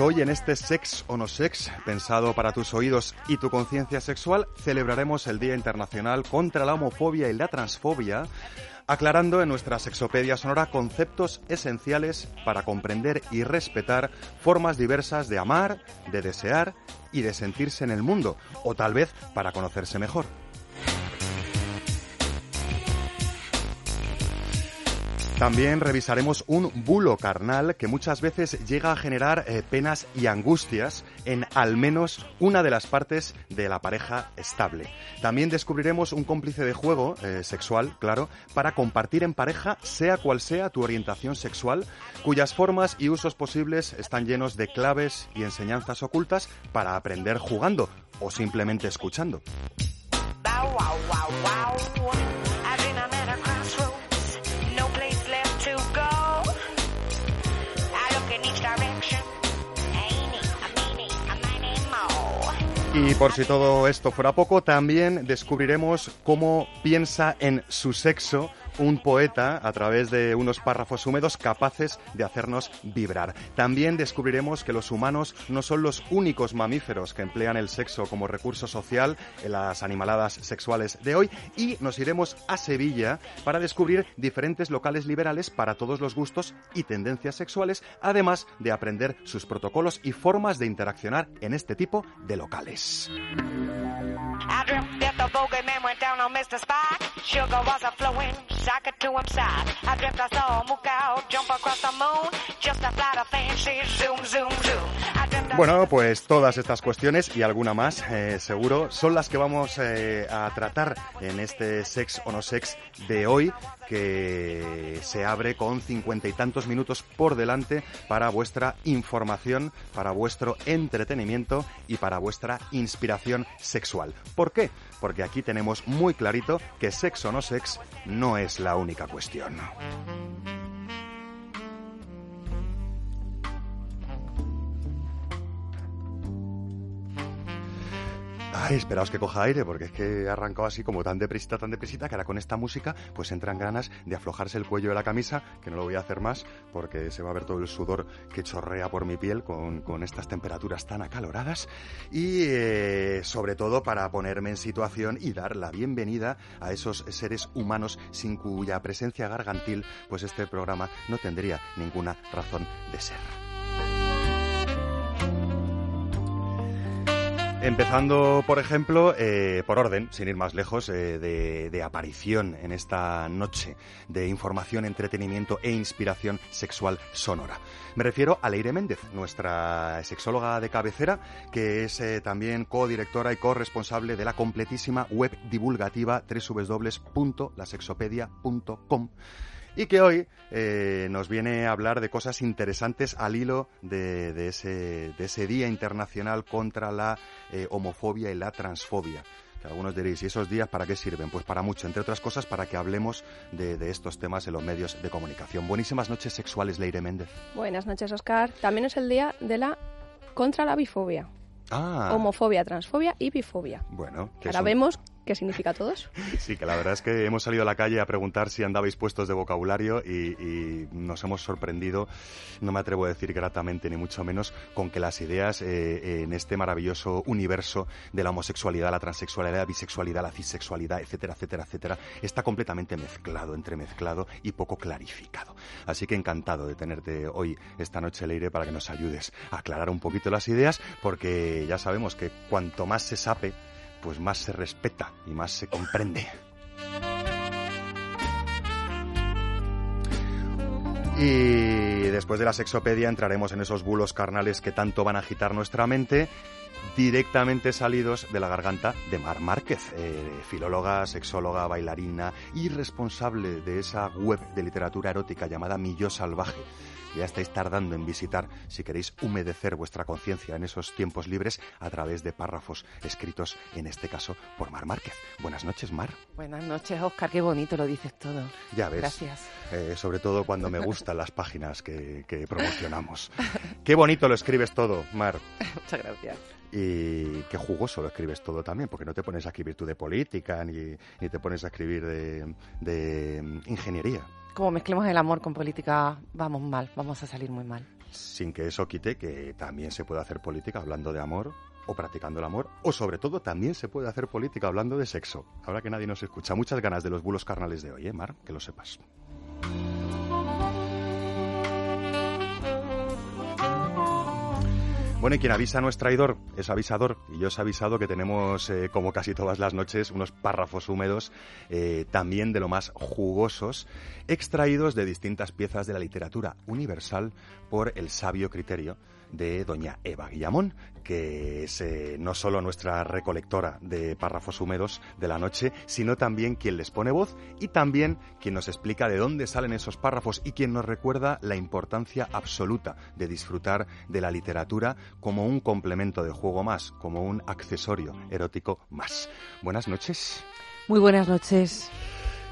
Hoy en este Sex o no Sex, pensado para tus oídos y tu conciencia sexual, celebraremos el Día Internacional contra la Homofobia y la Transfobia, aclarando en nuestra sexopedia sonora conceptos esenciales para comprender y respetar formas diversas de amar, de desear y de sentirse en el mundo, o tal vez para conocerse mejor. También revisaremos un bulo carnal que muchas veces llega a generar eh, penas y angustias en al menos una de las partes de la pareja estable. También descubriremos un cómplice de juego eh, sexual, claro, para compartir en pareja, sea cual sea tu orientación sexual, cuyas formas y usos posibles están llenos de claves y enseñanzas ocultas para aprender jugando o simplemente escuchando. Y por si todo esto fuera poco, también descubriremos cómo piensa en su sexo un poeta a través de unos párrafos húmedos capaces de hacernos vibrar. También descubriremos que los humanos no son los únicos mamíferos que emplean el sexo como recurso social en las animaladas sexuales de hoy y nos iremos a Sevilla para descubrir diferentes locales liberales para todos los gustos y tendencias sexuales, además de aprender sus protocolos y formas de interaccionar en este tipo de locales. Bueno, pues todas estas cuestiones y alguna más, eh, seguro, son las que vamos eh, a tratar en este Sex o no Sex de hoy, que se abre con cincuenta y tantos minutos por delante para vuestra información, para vuestro entretenimiento y para vuestra inspiración sexual. ¿Por qué? Porque aquí tenemos muy clarito que sexo o no sex no es la única cuestión. Ay, esperaos que coja aire, porque es que he arrancado así como tan deprisita, tan deprisita, que ahora con esta música pues entran ganas de aflojarse el cuello de la camisa, que no lo voy a hacer más, porque se va a ver todo el sudor que chorrea por mi piel con, estas temperaturas tan acaloradas. Y eh, sobre todo para ponerme en situación y dar la bienvenida a esos seres humanos sin cuya presencia gargantil pues este programa no tendría ninguna razón de ser. Empezando, por ejemplo, eh, por orden, sin ir más lejos, eh, de, aparición en esta noche de información, entretenimiento e inspiración sexual sonora. Me refiero a Leire Méndez, nuestra sexóloga de cabecera, que es eh, también codirectora y corresponsable de la completísima web divulgativa www.lasexopedia.com y que hoy eh, nos viene a hablar de cosas interesantes al hilo de, ese, de ese, Día Internacional contra la eh, homofobia y la transfobia. Que algunos diréis, ¿y esos días para qué sirven? Pues para mucho, entre otras cosas para que hablemos de, de estos temas en los medios de comunicación. Buenísimas noches sexuales, Leire Méndez. Buenas noches, Oscar. También es el día de la contra la bifobia. Ah. Homofobia, transfobia y bifobia. Bueno, ahora vemos ¿Qué significa todo eso? Sí, que la verdad es que hemos salido a la calle a preguntar si andabais puestos de vocabulario y, nos hemos sorprendido, no me atrevo a decir gratamente ni mucho menos, con que las ideas eh, en este maravilloso universo de la homosexualidad, la transexualidad, la bisexualidad, la cisexualidad, etcétera, etcétera, etcétera, está completamente mezclado, entremezclado y poco clarificado. Así que encantado de tenerte hoy, esta noche, Leire, para que nos ayudes a aclarar un poquito las ideas, porque ya sabemos que cuanto más se sabe, pues más se respeta y más se comprende. Y después de la sexopedia entraremos en esos bulos carnales que tanto van a agitar nuestra mente directamente salidos de la garganta de Mar Márquez, eh, filóloga, sexóloga, bailarina y responsable de esa web de literatura erótica llamada Milló Salvaje ya estáis tardando en visitar si queréis humedecer vuestra conciencia en esos tiempos libres a través de párrafos escritos, en este caso, por Mar Márquez. Buenas noches, Mar. Buenas noches, Oscar. Qué bonito lo dices todo. Ya ves. Gracias. Eh, sobre todo cuando me gustan las páginas que, promocionamos. Qué bonito lo escribes todo, Mar. Muchas gracias. Y qué jugoso lo escribes todo también, porque no te pones a escribir tú de política ni, te pones a escribir de, de mm, ingeniería como mezclemos el amor con política, vamos mal, vamos a salir muy mal. Sin que eso quite que también se puede hacer política hablando de amor o practicando el amor, o sobre todo también se puede hacer política hablando de sexo. Ahora que nadie nos escucha, muchas ganas de los bulos carnales de hoy, ¿eh, Mar? Que lo sepas. Bueno, y quien avisa no es traidor, es avisador. Y yo os he avisado que tenemos, eh, como casi todas las noches, unos párrafos húmedos, eh, también de lo más jugosos, extraídos de distintas piezas de la literatura universal por el sabio criterio de doña Eva Guillamón, que es eh, no solo nuestra recolectora de párrafos húmedos de la noche, sino también quien les pone voz y también quien nos explica de dónde salen esos párrafos y quien nos recuerda la importancia absoluta de disfrutar de la literatura como un complemento de juego más, como un accesorio erótico más. Buenas noches. Muy buenas noches.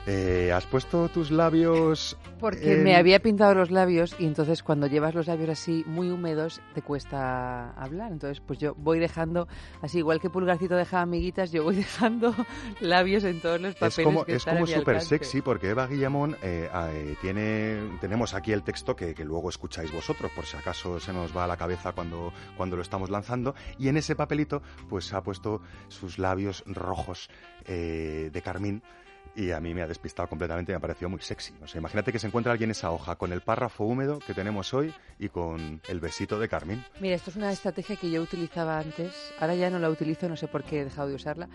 Eh, ¿Has puesto tus labios? Porque me había pintado los labios y entonces cuando llevas los labios así muy húmedos te cuesta hablar. Entonces pues yo voy dejando, así igual que Pulgarcito deja amiguitas, yo voy dejando labios en todos los papeles. Es como, que es como súper sexy porque Eva Guillamón eh, eh, tiene, tenemos aquí el texto que, que, luego escucháis vosotros por si acaso se nos va a la cabeza cuando, cuando lo estamos lanzando y en ese papelito pues ha puesto sus labios rojos de carmín y a mí me ha despistado completamente me ha parecido muy sexy. O sea, imagínate que se encuentra alguien esa hoja con el párrafo húmedo que tenemos hoy y con el besito de Carmen. Mira, esto es una estrategia que yo utilizaba antes, ahora ya no la utilizo, no sé por qué he dejado de usarla,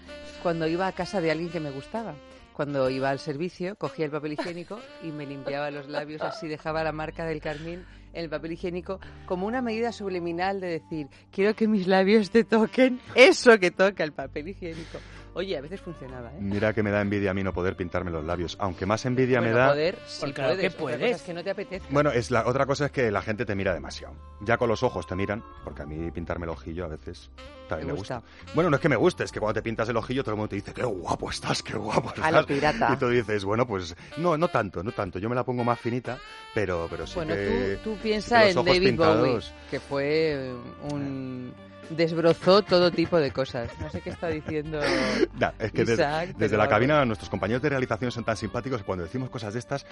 cuando iba a casa de alguien que me gustaba. Cuando iba al servicio, cogía el papel higiénico y me limpiaba los labios así, dejaba la marca del carmín en el papel higiénico como una medida subliminal de decir, quiero que mis labios te toquen eso que toca el papel higiénico. Oye, a veces funcionaba, ¿eh? Mira que me da envidia a mí no poder pintarme los labios. Aunque más envidia me da... poder, sí puedes. puedes. Es que no te apetece. Bueno, es la, otra cosa es que la gente te mira demasiado. Ya con los ojos te miran, porque a mí pintarme el ojillo a veces también me, gusta. Bueno, no es que me guste, es que cuando te pintas el ojillo todo el mundo te dice, qué guapo estás, qué guapo estás. A la pirata. Y tú dices, bueno, pues no, no tanto, no tanto. Yo me la pongo más finita, pero, pero sí bueno, que... tú, tú piensas en David Bowie, que fue un desbrozó todo tipo de cosas. No sé qué está diciendo. es que desde, la cabina nuestros compañeros de realización son tan simpáticos que cuando decimos cosas de estas,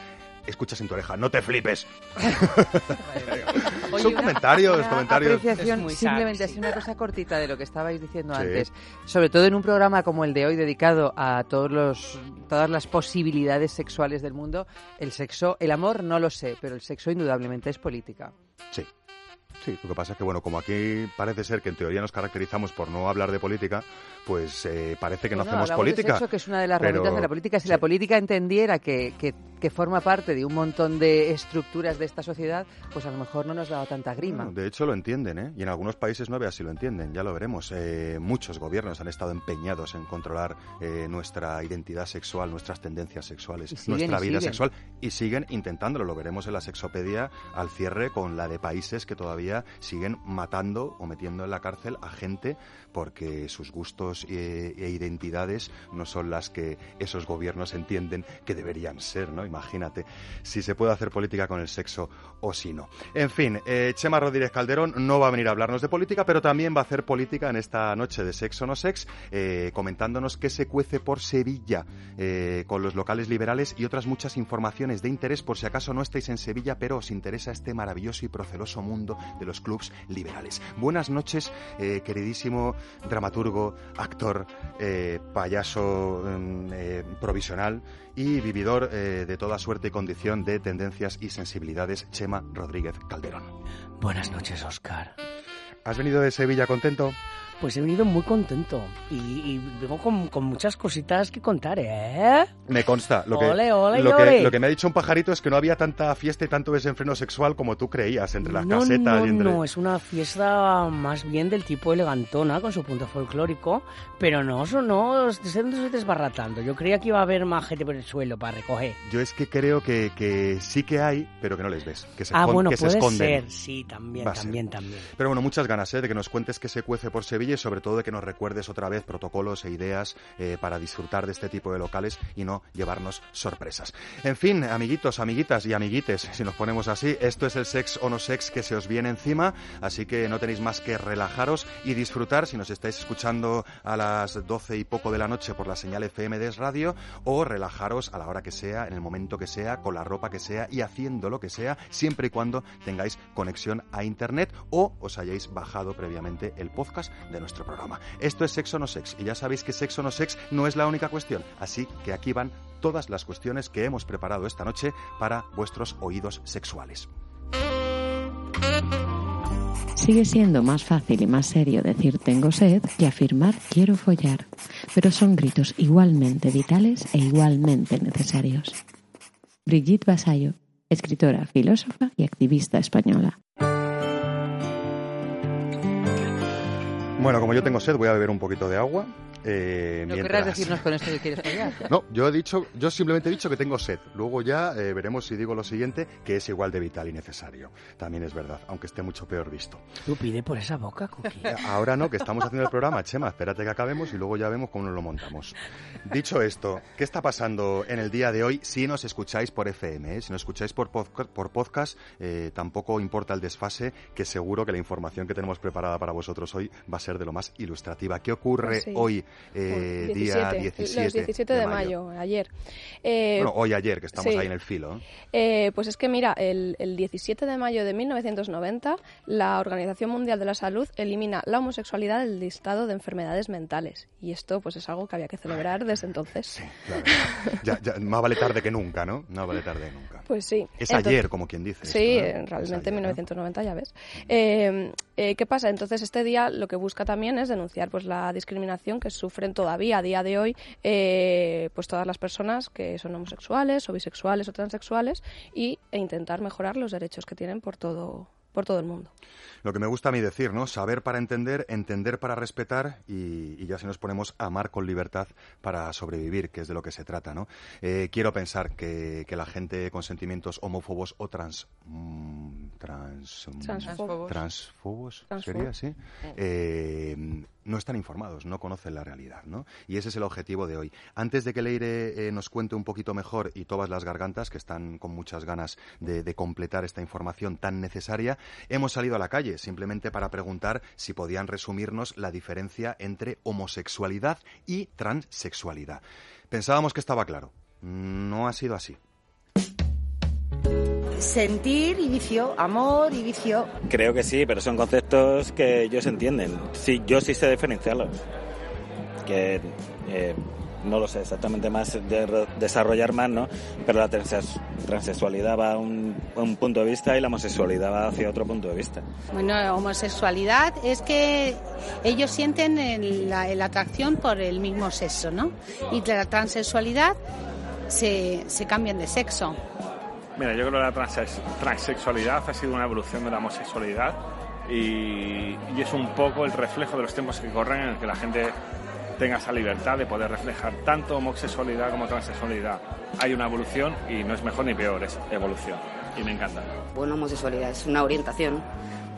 escuchas en tu oreja, no te flipes. son comentarios, comentarios. simplemente así una cosa cortita de lo que estabais diciendo antes. Sobre todo en un programa como el de hoy dedicado a todos los, todas las posibilidades sexuales del mundo, el sexo, el amor no lo sé, pero el sexo indudablemente es política. Sí. Sí, lo que pasa es que, bueno, como aquí parece ser que en teoría nos caracterizamos por no hablar de política, pues eh, parece que no, hacemos política. De que es una de las herramientas de la política. Si la política entendiera que, que, que, forma parte de un montón de estructuras de esta sociedad, pues a lo mejor no nos daba tanta grima. de hecho, lo entienden, ¿eh? Y en algunos países no veas si lo entienden, ya lo veremos. Eh, muchos gobiernos han estado empeñados en controlar eh, nuestra identidad sexual, nuestras tendencias sexuales, nuestra vida sexual, y siguen intentándolo. Lo veremos en la sexopedia al cierre con la de países que todavía siguen matando o metiendo en la cárcel a gente porque sus gustos e, e, identidades no son las que esos gobiernos entienden que deberían ser, ¿no? Imagínate si se puede hacer política con el sexo o si no. En fin, eh, Chema Rodríguez Calderón no va a venir a hablarnos de política, pero también va a hacer política en esta noche de Sexo No Sex, eh, comentándonos qué se cuece por Sevilla eh, con los locales liberales y otras muchas informaciones de interés por si acaso no estáis en Sevilla, pero os interesa este maravilloso y proceloso mundo de los clubs liberales. Buenas noches, queridísimo dramaturgo, actor, eh, payaso mm, eh, provisional y vividor eh, de toda suerte y condición de tendencias y sensibilidades, Chema Rodríguez Calderón. Buenas noches, Oscar. ¿Has venido de Sevilla contento? Pues he venido muy contento y, y vengo con, con muchas cositas que contar, ¿eh? Me consta. Lo que, Ole, ole, lo, que, ole. lo que me ha dicho un pajarito es que no había tanta fiesta y tanto desenfreno sexual como tú creías entre las no, casetas no, y entre... no, es una fiesta más bien del tipo elegantona con su punto folclórico, pero no, eso no, se se desbarratando. Yo creía que iba a haber más gente por el suelo para recoger. Yo es que creo que, que sí que hay, pero que no les ves. Que se, ah, bueno, que se puede esconden. ser, sí, también, Va también, también. Pero bueno, muchas ganas ¿eh? de que nos cuentes qué se cuece por Sevilla sobre todo de que nos recuerdes otra vez protocolos e ideas eh, para disfrutar de este tipo de locales y no llevarnos sorpresas. En fin, amiguitos, amiguitas y amiguites, si nos ponemos así, esto es el sex o no sex que se os viene encima, así que no tenéis más que relajaros y disfrutar si nos estáis escuchando a las 12 y poco de la noche por la señal FM de Radio o relajaros a la hora que sea, en el momento que sea, con la ropa que sea y haciendo lo que sea, siempre y cuando tengáis conexión a Internet o os hayáis bajado previamente el podcast nuestro programa. Esto es Sexo No Sex y ya sabéis que Sexo No Sex no es la única cuestión, así que aquí van todas las cuestiones que hemos preparado esta noche para vuestros oídos sexuales. Sigue siendo más fácil y más serio decir tengo sed que afirmar quiero follar, pero son gritos igualmente vitales e igualmente necesarios. Brigitte Basayo, escritora, filósofa y activista española. Bueno, como yo tengo sed, voy a beber un poquito de agua. eh, ¿No mientras- querrás decirnos con esto que quieres follar? No, yo he dicho, yo simplemente he dicho que tengo sed. Luego ya eh, veremos si digo lo siguiente, que es igual de vital y necesario. También es verdad, aunque esté mucho peor visto. Tú pide por esa boca, Cookie. Eh, Ahora no, que estamos haciendo el programa, Chema, espérate que acabemos y luego ya vemos cómo nos lo montamos. Dicho esto, ¿qué está pasando en el día de hoy si nos escucháis por FM? eh? Si nos escucháis por, podca- por podcast, eh, tampoco importa el desfase, que seguro que la información que tenemos preparada para vosotros hoy va a ser de lo más ilustrativa. ¿Qué ocurre Pues sí. hoy, eh, día 17, Los 17 de, mayo, ayer. Eh, Bueno, hoy ayer, que estamos sí. ahí en el filo. ¿eh? Eh, pues es que mira, el, el 17 de mayo de 1990, la Organización Mundial de la Salud elimina la homosexualidad del listado de enfermedades mentales. Y esto pues es algo que había que celebrar desde entonces. Sí, claro. Ya, ya, más vale tarde que nunca, ¿no? No vale tarde que nunca. Pues sí. Es Entonces- ayer, como quien dice. Sí, esto, ¿no? eh, realmente en ayer, ¿no? 1990 ya ves. Eh, eh, ¿Qué pasa? Entonces este día lo que busca también es denunciar pues la discriminación que sufren todavía a día de hoy eh, pues todas las personas que son homosexuales o bisexuales o transexuales y, e intentar mejorar los derechos que tienen por todo por todo el mundo. Lo que me gusta a mí decir, ¿no? Saber para entender, entender para respetar y, y ya si nos ponemos a amar con libertad para sobrevivir, que es de lo que se trata, ¿no? Eh, quiero pensar que, que la gente con sentimientos homófobos o trans... mm, trans mm, Transfobos. transfobos, Transfo- sería así, eh, no están informados, no conocen la realidad, ¿no? Y ese es el objetivo de hoy. Antes de que Leire eh, nos cuente un poquito mejor y todas las gargantas que están con muchas ganas de, de completar esta información tan necesaria, hemos salido a la calle simplemente para preguntar si podían resumirnos la diferencia entre homosexualidad y transexualidad. Pensábamos que estaba claro. No ha sido así. Sentir y vicio, amor y vicio. Creo que sí, pero son conceptos que ellos entienden. Sí, yo sí sé diferenciarlos. Que eh, no lo sé exactamente más, de- desarrollar más, ¿no? Pero la transes- transexualidad va a un, a un punto de vista y la homosexualidad va hacia otro punto de vista. Bueno, homosexualidad es que ellos sienten el- la, la atracción por el mismo sexo, ¿no? Y la transexualidad se, se cambian de sexo. Mira, yo creo que la transex- transexualidad ha sido una evolución de la homosexualidad y, es un poco el reflejo de los tiempos que corren en el que la gente tenga esa libertad de poder reflejar tanto homosexualidad como transexualidad. Hay una evolución y no es mejor ni peor, es evolución. Y me encanta. Bueno, homosexualidad es una orientación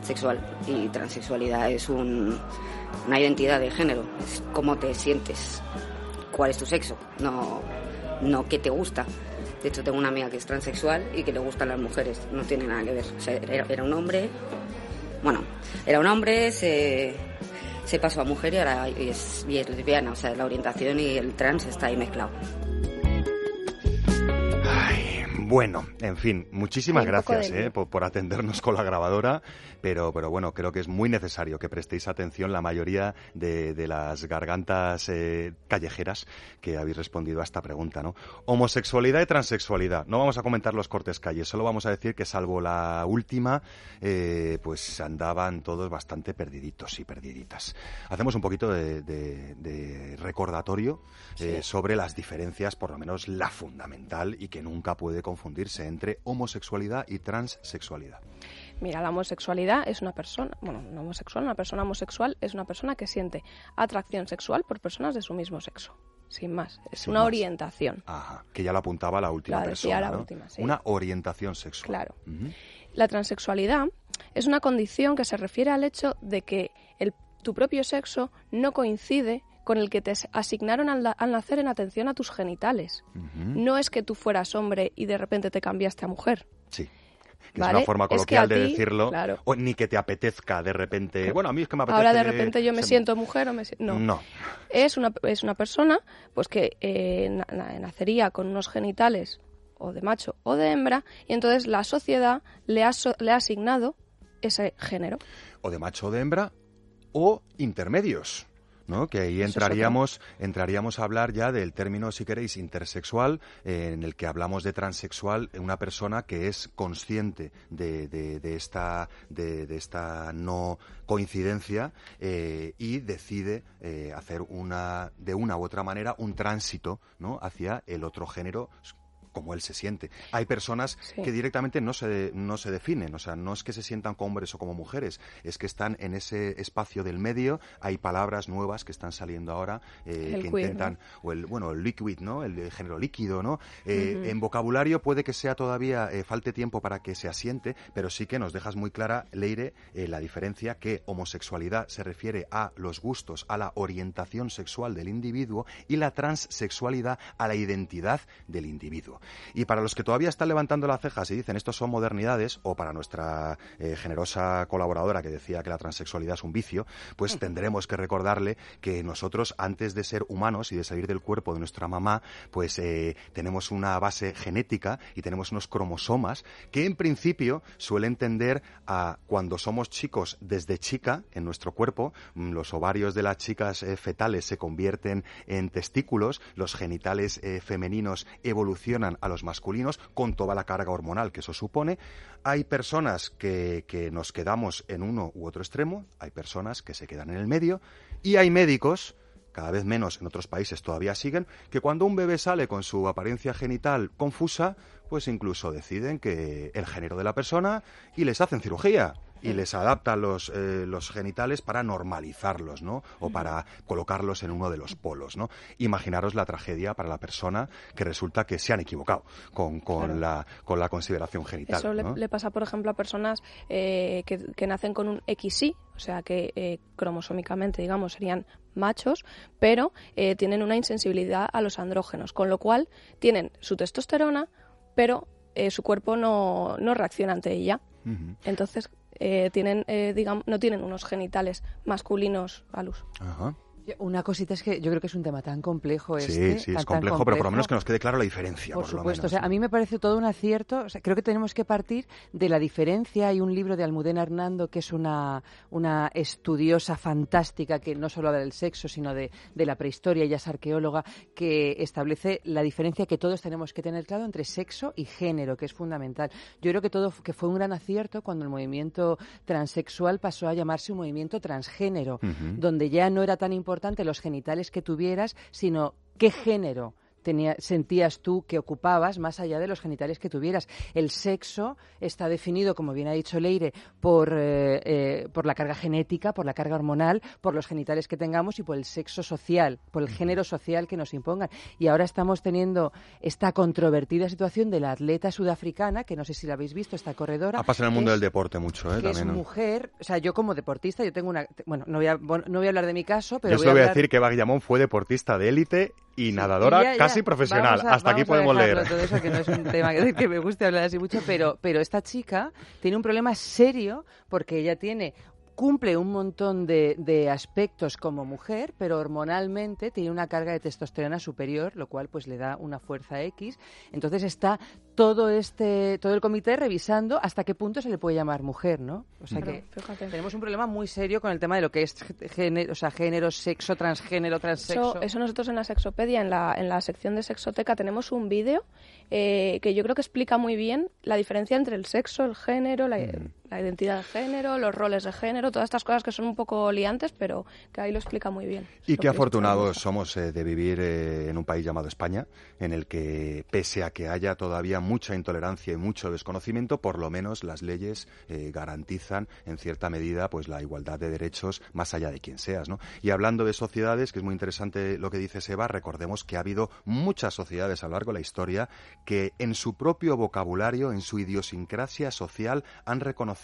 sexual y transexualidad es un- una identidad de género, es cómo te sientes, cuál es tu sexo, no, no qué te gusta. De hecho, tengo una amiga que es transexual y que le gustan las mujeres, no tiene nada que ver. O sea, era, un hombre, bueno, era un hombre, se, se pasó a mujer y ahora es, y es lesbiana, o sea, la orientación y el trans está ahí mezclado. Bueno, en fin, muchísimas gracias de eh, por, por atendernos con la grabadora, pero, pero bueno, creo que es muy necesario que prestéis atención la mayoría de, de las gargantas eh, callejeras que habéis respondido a esta pregunta, ¿no? Homosexualidad y transexualidad. No vamos a comentar los cortes calles, solo vamos a decir que salvo la última, eh, pues andaban todos bastante perdiditos y perdiditas. Hacemos un poquito de, de- de recordatorio eh, sobre las diferencias, por lo menos la fundamental y que nunca puede confundirse entre homosexualidad y transexualidad. Mira, la homosexualidad es una persona, bueno, no homosexual, una persona homosexual es una persona que siente atracción sexual por personas de su mismo sexo. Sin más, es Sin una más. orientación. Ajá, que ya lo apuntaba la última La persona. la ¿no? última, sí. Una orientación sexual. Claro. La transexualidad es una condición que se refiere al hecho de que el- tu propio sexo no coincide con el que te as- asignaron al, nacer en atención a tus genitales. No es que tú fueras hombre y de repente te cambiaste a mujer. Sí. Que es ¿Vale? una forma Es que a coloquial de ti, decirlo. claro. O ni que te apetezca de repente. Bueno, a mí es que me apetece. Ahora de repente yo me se- siento mujer o me siento... No. No. Es una, es una persona pues que eh, na- na- nacería con unos genitales o de macho o de hembra y entonces la sociedad le ha, so- le ha asignado ese género. o de macho o de hembra o intermedios. ¿No? Que ahí entraríamos, entraríamos a hablar ya del término, si queréis, intersexual, eh, en el que hablamos de transexual, eh, una persona que es consciente de, de- de esta, de, de esta no coincidencia eh, y decide eh, hacer una, de una u otra manera un tránsito ¿no? hacia el otro género como él se siente. Hay personas Sí. que directamente no se, no se definen, o sea, no es que se sientan como hombres o como mujeres, es que están en ese espacio del medio, hay palabras nuevas que están saliendo ahora eh, que intentan, o el, bueno, el liquid, ¿no? El, género líquido, ¿no? Eh. En vocabulario puede que sea todavía, eh, falte tiempo para que se asiente, pero sí que nos dejas muy clara, Leire, eh, la diferencia que homosexualidad se refiere a los gustos, a la orientación sexual del individuo y la transexualidad a la identidad del individuo. Y para los que todavía están levantando las cejas y dicen esto son modernidades, o para nuestra eh, generosa colaboradora que decía que la transexualidad es un vicio, pues tendremos que recordarle que nosotros, antes de ser humanos y de salir del cuerpo de nuestra mamá, pues eh, tenemos una base genética y tenemos unos cromosomas que en principio suelen tender a cuando somos chicos desde chica en nuestro cuerpo, mm, los ovarios de las chicas eh, fetales se convierten en testículos, los genitales femeninos evolucionan a los masculinos con toda la carga hormonal que eso supone. Hay personas que, que nos quedamos en uno u otro extremo, hay personas que se quedan en el medio y hay médicos cada vez menos en otros países todavía siguen, que cuando un bebé sale con su apariencia genital confusa, pues incluso deciden que el género de la persona y les hacen cirugía y les adaptan los, eh, los genitales para normalizarlos, ¿no? O para colocarlos en uno de los polos, ¿no? Imaginaros la tragedia para la persona que resulta que se han equivocado con, con, Claro. la, con la consideración genital. Eso le, ¿no? le pasa, por ejemplo, a personas eh, que, que nacen con un XY, o sea, que eh, cromosómicamente, digamos, serían machos, pero eh, tienen una insensibilidad a los andrógenos, con lo cual tienen su testosterona, pero eh, su cuerpo no, no reacciona ante ella. Entonces, eh, tienen, eh, no tienen unos genitales masculinos al uso. Ajá. Una cosita es que yo creo que es un tema tan complejo Sí, este. sí, tan, es tan complejo, pero por lo menos que nos quede claro la diferencia. Por Por, lo supuesto, a mí me parece todo un acierto. O sea, creo que tenemos que partir de la diferencia. Hay un libro de Almudena Hernando que es una, una estudiosa fantástica que no solo habla del sexo, sino de, de la prehistoria, ella es arqueóloga, que establece la diferencia que todos tenemos que tener claro entre sexo y género, que es fundamental. Yo creo que todo que fue un gran acierto cuando el movimiento transexual pasó a llamarse un movimiento transgénero donde ya no era tan importante los genitales que tuvieras, sino qué género tenía- sentías tú que ocupabas más allá de los genitales que tuvieras. El sexo está definido, como bien ha dicho Leire, por, eh, eh, por la carga genética, por la carga hormonal, por los genitales que tengamos y por el sexo social, por el género social que nos impongan. Y ahora estamos teniendo esta controvertida situación de la atleta sudafricana, que no sé si la habéis visto, esta corredora. Ha pasado en el mundo del es- deporte mucho, ¿eh? que es También, ¿no? mujer, o sea, yo como deportista, yo tengo una, bueno, no voy a, no voy a hablar de mi caso, pero Yo voy solo voy a hablar- decir que Eva Guillamón fue deportista de élite y nadadora. Casi profesional. A- Hasta aquí podemos leer. Todo eso que no es un tema que, que me guste hablar así mucho, pero, pero esta chica tiene un problema serio porque ella tiene cumple un montón de, de aspectos como mujer, pero hormonalmente tiene una carga de testosterona superior, lo cual pues le da una fuerza X. Entonces está todo este todo el comité revisando hasta qué punto se le puede llamar mujer, ¿no? O sea que fíjate. tenemos un problema muy serio con el tema de lo que es género, o sea, género, sexo, transgénero, transexo. Eso, eso nosotros en la Sexopedia, en la, en la sección de Sexoteca, tenemos un vídeo eh, que yo creo que explica muy bien la diferencia entre el sexo, el género, la, la identidad de género, los roles de género, todas estas cosas que son un poco liantes, pero que ahí lo explica muy bien. Y qué afortunados somos eh, de vivir eh, en un país llamado España, en el que, pese a que haya todavía mucha intolerancia y mucho desconocimiento, por lo menos las leyes eh, garantizan, en cierta medida, pues la igualdad de derechos más allá de quien seas, ¿no? Y hablando de sociedades, que es muy interesante lo que dice Seba, recordemos que ha habido muchas sociedades a lo largo de la historia que en su propio vocabulario, en su idiosincrasia social, han reconocido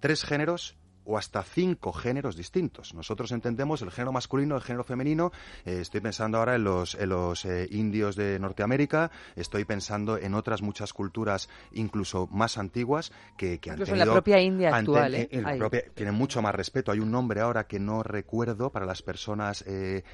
tres géneros o hasta cinco géneros distintos. Nosotros entendemos el género masculino, el género femenino. eh, estoy pensando ahora en los, en los eh, indios de Norteamérica. Estoy pensando en otras muchas culturas, incluso más antiguas, que, que han Incluso en la tenido- propia India actual, ten- ¿eh? propia- tienen mucho más respeto. Hay un nombre ahora que no recuerdo para las personas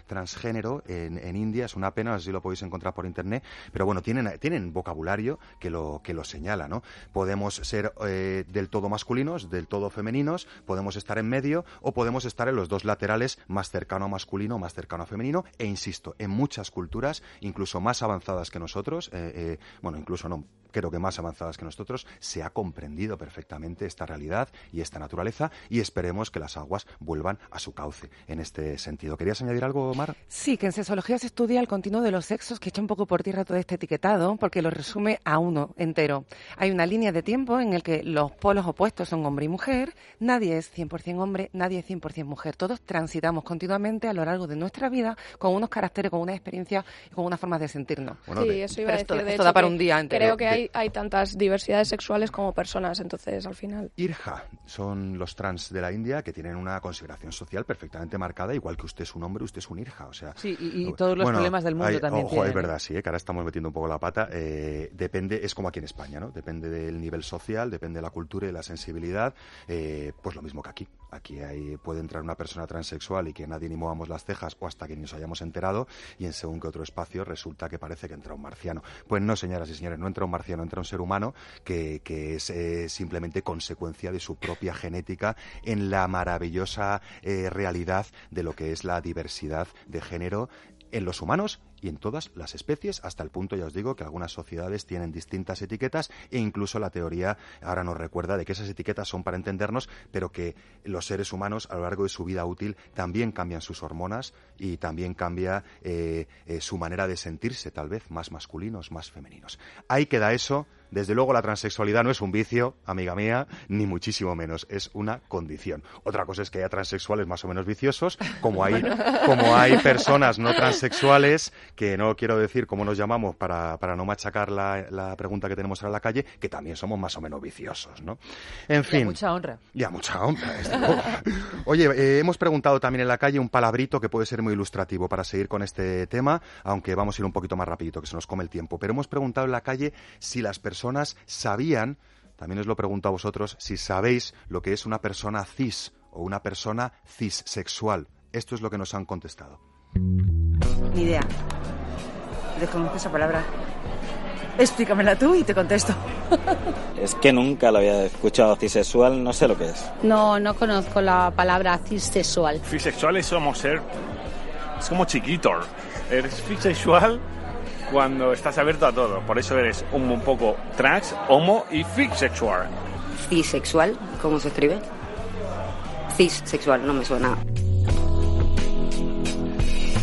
transgénero en, en India. Es una pena, no sé si lo podéis encontrar por internet. Pero bueno, tienen, tienen vocabulario que lo, que lo señala, ¿no? Podemos ser del todo masculinos, del todo femeninos, podemos estar en medio o podemos estar en los dos laterales, más cercano a masculino, más cercano a femenino. E insisto, en muchas culturas, incluso más avanzadas que nosotros, eh, eh, bueno, incluso no, creo que más avanzadas que nosotros, se ha comprendido perfectamente esta realidad y esta naturaleza y esperemos que las aguas vuelvan a su cauce en este sentido. ¿Querías añadir algo, Mar? Sí, que en sexología se estudia el continuo de los sexos que echa un poco por tierra todo este etiquetado porque lo resume a uno entero. Hay una línea de tiempo en el que los polos opuestos son hombre y mujer, nadie es 100% hombre, nadie es 100% mujer. Todos transitamos continuamente a lo largo de nuestra vida con unos caracteres, con unas experiencias y con unas formas de sentirnos. sí, eso iba a Pero esto, decir. de esto hecho, da para un día entero. Creo que hay, hay tantas diversidades sexuales como personas, entonces al final. Irja son los trans de la India que tienen una consideración social perfectamente marcada, igual que usted es un hombre, usted es un Irja. O sea, Sí, y, y todos los Bueno, problemas del mundo hay- también Ojo, tienen, es verdad, sí, ¿eh? que ahora estamos metiendo un poco la pata. eh, depende, es como aquí en España, ¿no? Depende del nivel social, depende de la cultura y la sensibilidad. eh, pues lo mismo que aquí. Aquí puede entrar una persona transexual y que nadie ni movamos las cejas o hasta que ni nos hayamos enterado y en según que otro espacio resulta que parece que entra un marciano. Pues no, señoras y señores, no entra un marciano, entra un ser humano que, que es eh, simplemente consecuencia de su propia genética en la maravillosa eh, realidad de lo que es la diversidad de género en los humanos y en todas las especies, hasta el punto, ya os digo, que algunas sociedades tienen distintas etiquetas e incluso la teoría ahora nos recuerda de que esas etiquetas son para entendernos, pero que los seres humanos a lo largo de su vida útil también cambian sus hormonas y también cambia eh, eh, su manera de sentirse, tal vez más masculinos, más femeninos. Ahí queda eso. Desde luego la transexualidad no es un vicio, amiga mía, ni muchísimo menos, es una condición. Otra cosa es que haya transexuales más o menos viciosos, como hay, como hay personas no transexuales, que no quiero decir cómo nos llamamos para, para no machacar la, la pregunta que tenemos ahora en la calle, que también somos más o menos viciosos, ¿no? En Y a fin. mucha honra. Y a mucha honra. Oye, eh, hemos preguntado también en la calle un palabrito que puede ser muy ilustrativo para seguir con este tema, aunque vamos a ir un poquito más rapidito, que se nos come el tiempo. Pero hemos preguntado en la calle si las personas sabían, también os lo pregunto a vosotros, si sabéis lo que es una persona cis o una persona cissexual. Esto es lo que nos han contestado. Ni idea. Desconozco esa palabra. Explícamela tú y te contesto. Es que nunca lo había escuchado cisexual, no sé lo que es. No, no conozco la palabra cisexual. Bisexual es como ser. Es como chiquito. Eres bisexual cuando estás abierto a todo. Por eso eres un, un poco trans, homo y bisexual. Cisexual, ¿cómo se escribe? Cisexual, no me suena.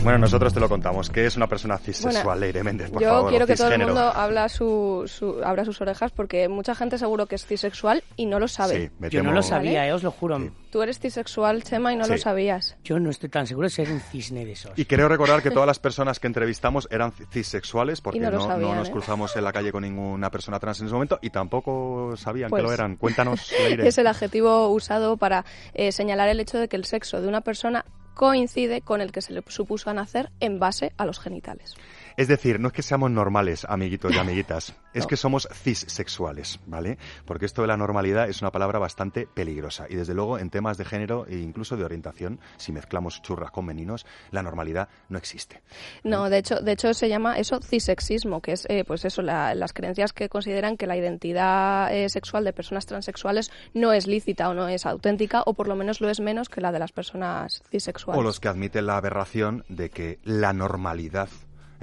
Bueno, nosotros te lo contamos. ¿Qué es una persona cisexual, Bueno, Leire Méndez, por Yo favor? quiero que todo el mundo habla su, su- abra sus orejas porque mucha gente seguro que es cisexual y no lo sabe. Sí, me Yo no lo sabía, eh, os lo juro. Tú eres cisexual, Chema, y no lo sabías. Yo no estoy tan seguro de ser un cisne de esos. Y creo recordar que todas las personas que entrevistamos eran cisexuales porque no lo no, sabían, no nos ¿eh? cruzamos en la calle con ninguna persona trans en ese momento y tampoco sabían Pues, que lo eran. Cuéntanos, Leire. Es el adjetivo usado para eh, señalar el hecho de que el sexo de una persona coincide con el que se le supuso nacer en base a los genitales. Es decir, no es que seamos normales, amiguitos y amiguitas, es que somos cissexuales, ¿vale? Porque esto de la normalidad es una palabra bastante peligrosa. Y desde luego, en temas de género e incluso de orientación, si mezclamos churras con meninos, la normalidad no existe. No, de hecho, de hecho se llama eso cisexismo, que es, eh, pues eso, la- las creencias que consideran que la identidad eh, sexual de personas transexuales no es lícita o no es auténtica, o por lo menos lo es menos que la de las personas cisexuales. O los que admiten la aberración de que la normalidad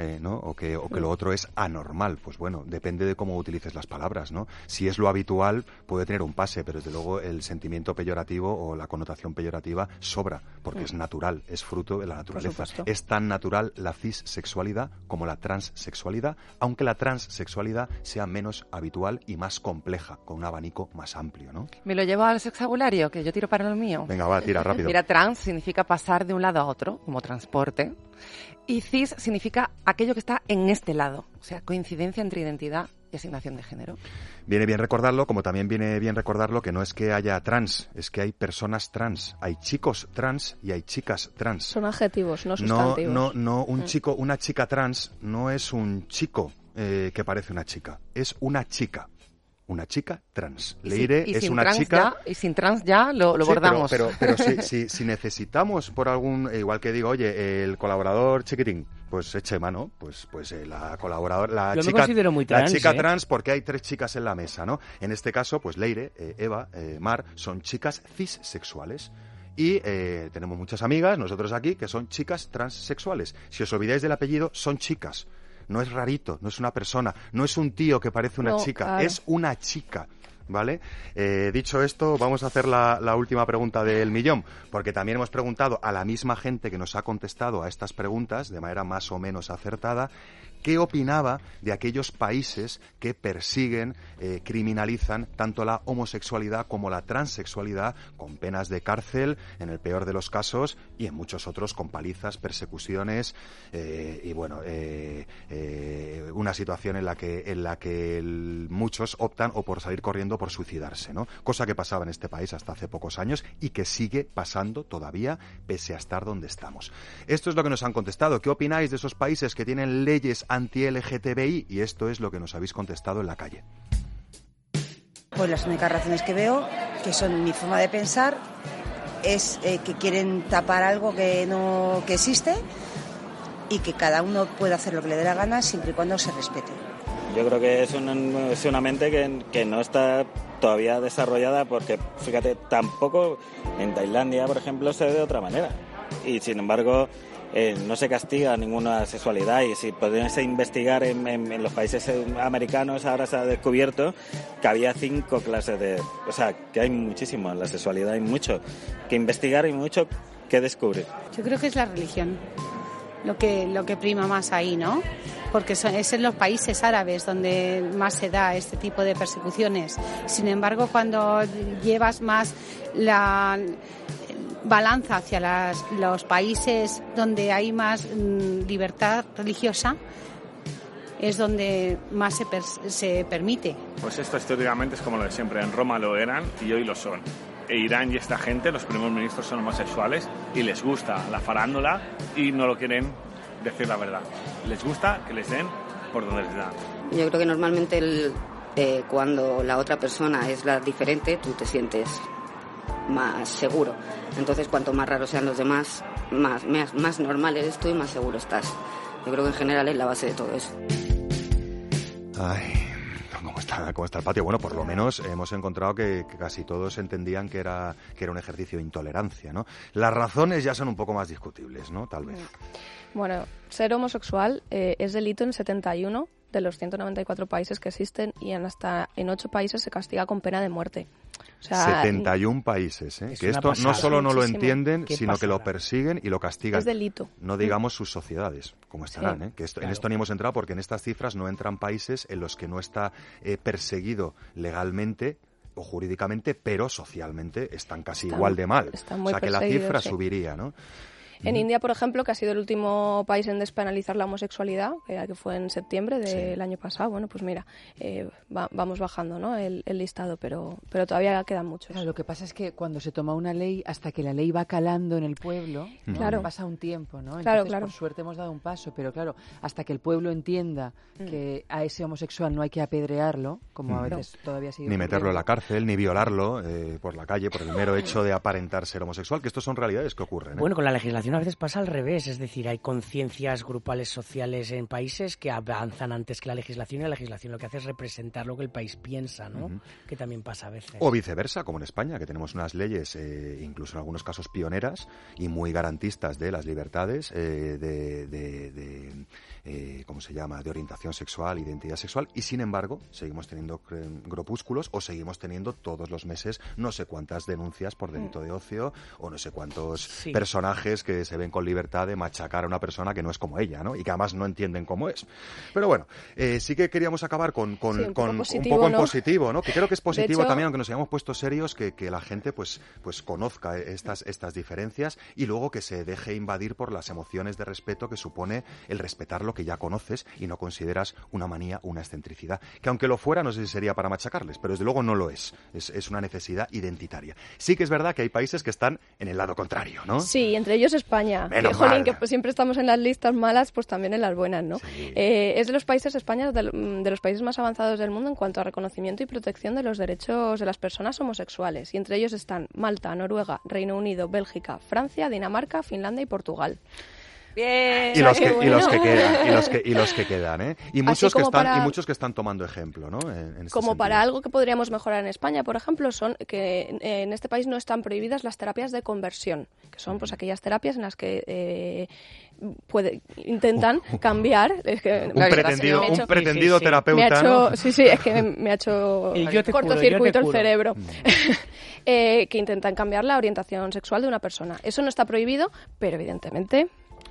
eh, ¿no? O que, o que lo otro es anormal. Pues bueno, depende de cómo utilices las palabras, ¿no? Si es lo habitual, puede tener un pase, pero desde luego el sentimiento peyorativo o la connotación peyorativa sobra, porque es natural, es fruto de la naturaleza. Es tan natural la cissexualidad como la transsexualidad, aunque la transsexualidad sea menos habitual y más compleja, con un abanico más amplio, ¿no? Me lo llevo al sexabulario, que yo tiro para el mío. Venga, va, tira rápido. Mira, trans significa pasar de un lado a otro, como transporte. Y cis significa aquello que está en este lado, o sea, coincidencia entre identidad y asignación de género. Viene bien recordarlo, como también viene bien recordarlo que no es que haya trans, es que hay personas trans, hay chicos trans y hay chicas trans. Son adjetivos, no No, sustantivos. no, no, un Mm. chico, una chica trans no es un chico eh, que parece una chica, es una chica, una chica trans. Y Leire sin- y es sin una trans chica. ya- y sin trans ya lo, lo Sí, bordamos. Pero, pero, si, si- si necesitamos por algún, eh, igual que digo, oye, el colaborador chiquitín, pues eche mano, pues, pues eh, la colaboradora, la Yo me chica, considero muy la trans, chica ¿eh? trans, porque hay tres chicas en la mesa, ¿no? En este caso, pues Leire, eh, Eva, eh, Mar, son chicas cissexuales. Y eh, tenemos muchas amigas, nosotros aquí, que son chicas transsexuales. Si os olvidáis del apellido, son chicas. No es rarito, no es una persona, no es un tío que parece una No, chica, claro. es una chica. ¿Vale? Eh, dicho esto, vamos a hacer la, la última pregunta del millón, porque también hemos preguntado a la misma gente que nos ha contestado a estas preguntas de manera más o menos acertada, qué opinaba de aquellos países que persiguen, eh, criminalizan tanto la homosexualidad como la transexualidad con penas de cárcel, en el peor de los casos, y en muchos otros con palizas, persecuciones eh, y bueno, eh, una situación en la que, en la que muchos optan o por salir corriendo por suicidarse, ¿no? Cosa que pasaba en este país hasta hace pocos años y que sigue pasando todavía pese a estar donde estamos. Esto es lo que nos han contestado. ¿Qué opináis de esos países que tienen leyes anti-LGTBI? Y esto es lo que nos habéis contestado en la calle. Pues las únicas razones que veo, que son mi forma de pensar, es eh, que quieren tapar algo que no que existe y que cada uno puede hacer lo que le dé la gana siempre y cuando se respete. Yo creo que es una, es una mente que, que no está todavía desarrollada porque, fíjate, tampoco en Tailandia, por ejemplo, se ve de otra manera. Y sin embargo, eh, no se castiga ninguna sexualidad y si podemos investigar en, los países americanos ahora se ha descubierto que había cinco clases de... O sea, que hay muchísimo en la sexualidad, hay mucho que investigar y mucho que descubrir. Yo creo que es la religión lo que, lo que prima más ahí, ¿no? Porque es en los países árabes donde más se da este tipo de persecuciones. Sin embargo, cuando llevas más la balanza hacia las- los países donde hay más mm, libertad religiosa, es donde más se, per- se permite. Pues esto históricamente es como lo de siempre. En Roma lo eran y hoy lo son. E Irán y esta gente, los primeros ministros son homosexuales y les gusta la farándula y no lo quieren decir la verdad. Les gusta que les den por donde les dan. Yo creo que normalmente el- eh, cuando la otra persona es la diferente, tú te sientes más seguro. Entonces, cuanto más raros sean los demás, más, más, más normal eres tú y más seguro estás. Yo creo que en general es la base de todo eso. Ay, ¿cómo está, cómo está el patio? Bueno, por lo menos hemos encontrado que, que casi todos entendían que era, que era un ejercicio de intolerancia, ¿no? Las razones ya son un poco más discutibles, ¿no? Tal vez. Bueno, ser homosexual eh, es delito en 71 de los 194 países que existen y en hasta en 8 países se castiga con pena de muerte. O sea, 71 países, ¿eh? Es que esto no solo no lo entienden, Qué sino que lo persiguen y lo castigan. Es delito. No digamos sus sociedades, como estarán, Sí. ¿eh? Que esto, En esto ni hemos entrado porque en estas cifras no entran países en los que no está eh, perseguido legalmente o jurídicamente, pero socialmente están casi Están- igual de mal. están o sea que la cifra sí. subiría, ¿no? En India, por ejemplo, que ha sido el último país en despenalizar la homosexualidad, que, fue en septiembre del año pasado, bueno, pues mira, eh, va- vamos bajando ¿no? el, el listado, pero, pero todavía quedan muchos. Claro, lo que pasa es que cuando se toma una ley, hasta que la ley va calando en el pueblo, ¿no? Claro. pasa un tiempo, ¿no? Claro, Entonces, claro. por suerte hemos dado un paso, pero claro, hasta que el pueblo entienda Mm. que a ese homosexual no hay que apedrearlo, como a Mm. veces todavía sigue Ni meterlo en la cárcel, ni violarlo eh, por la calle por el mero hecho de aparentar ser homosexual, que estos son realidades que ocurren. ¿eh? Bueno, con la legislación a veces pasa al revés, es decir, hay conciencias grupales sociales en países que avanzan antes que la legislación y la legislación lo que hace es representar lo que el país piensa, ¿no? Que también pasa a veces. O viceversa, como en España, que tenemos unas leyes, eh, incluso en algunos casos pioneras y muy garantistas de las libertades eh, de, de- de, eh, ¿cómo se llama?, de orientación sexual, identidad sexual, y sin embargo seguimos teniendo grupúsculos o seguimos teniendo todos los meses no sé cuántas denuncias por delito de ocio o no sé cuántos Sí. personajes que se ven con libertad de machacar a una persona que no es como ella, ¿no? Y que además no entienden cómo es. Pero bueno, eh, sí que queríamos acabar con, con, Sí, un poco positivo, un poco en positivo, ¿no? Que creo que es positivo hecho- también, aunque nos hayamos puesto serios, que, que la gente pues, pues conozca estas, estas diferencias y luego que se deje invadir por las emociones de respeto que supone el respetar lo que ya conoces y no consideras una manía, una excentricidad. Que aunque lo fuera, no sé si sería para machacarles, pero desde luego no lo es. Es, es una necesidad identitaria. Sí que es verdad que hay países que están en el lado contrario, ¿no? Sí, entre ellos España. Menos que, jolín, mal. que pues, siempre estamos en las listas malas, pues también en las buenas, ¿no? Eh, es de los países, España, es de, de los países más avanzados del mundo en cuanto a reconocimiento y protección de los derechos de las personas homosexuales. Y entre ellos están Malta, Noruega, Reino Unido, Bélgica, Francia, Dinamarca, Finlandia y Portugal. Bien. Y los, que, y los que quedan, y los que, y los que quedan, ¿eh? Y muchos que están, para- y muchos que están tomando ejemplo, ¿no? En- en este Como sentido. para algo que podríamos mejorar en España, por ejemplo, son que en este país no están prohibidas las terapias de conversión, que son pues aquellas terapias en las que eh, puede, intentan cambiar. Es que, Un pretendido, un pretendido Me ha terapeuta, hecho, ¿no? sí, sí, es que me ha hecho cortocircuito el cerebro. Eh, que intentan cambiar la orientación sexual de una persona. Eso no está prohibido, pero evidentemente.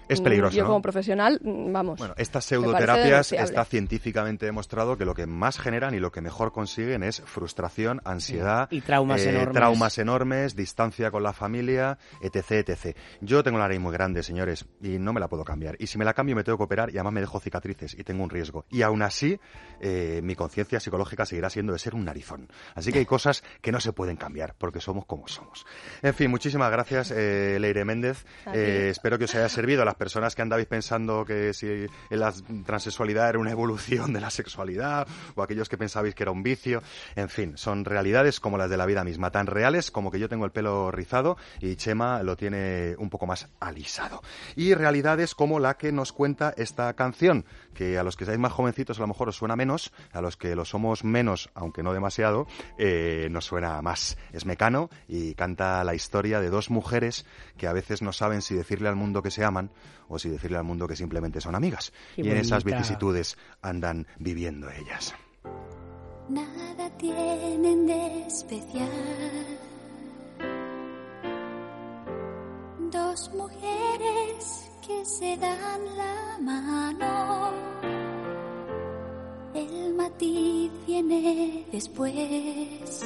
Es mm, peligroso, Yo ¿no? como profesional, mm, vamos. Bueno, estas pseudoterapias está científicamente demostrado que lo que más generan y lo que mejor consiguen es frustración, ansiedad, Y traumas eh, enormes. traumas enormes, distancia con la familia, etc, etc. Yo tengo la nariz muy grande, señores, y no me la puedo cambiar. Y si me la cambio me tengo que operar y además me dejo cicatrices y tengo un riesgo. Y aún así, eh, mi conciencia psicológica seguirá siendo de ser un narizón. Así que hay cosas que no se pueden cambiar porque somos como somos. En fin, muchísimas gracias, eh, Leire Méndez. Eh, espero que os haya servido a las personas que andabais pensando que si la transexualidad era una evolución de la sexualidad o aquellos que pensabais que era un vicio. En fin, son realidades como las de la vida misma, tan reales como que yo tengo el pelo rizado y Chema lo tiene un poco más alisado. Y realidades como la que nos cuenta esta canción, que a los que seáis más jovencitos a lo mejor os suena menos, a los que lo somos menos, aunque no demasiado, eh, nos suena más. Es Mecano y canta la historia de dos mujeres que a veces no saben si decirle al mundo que se aman o si decirle al mundo que simplemente son amigas. Qué y en esas bonita. vicisitudes andan viviendo ellas. Nada tienen de especial. Dos mujeres que se dan la mano. El matiz viene después.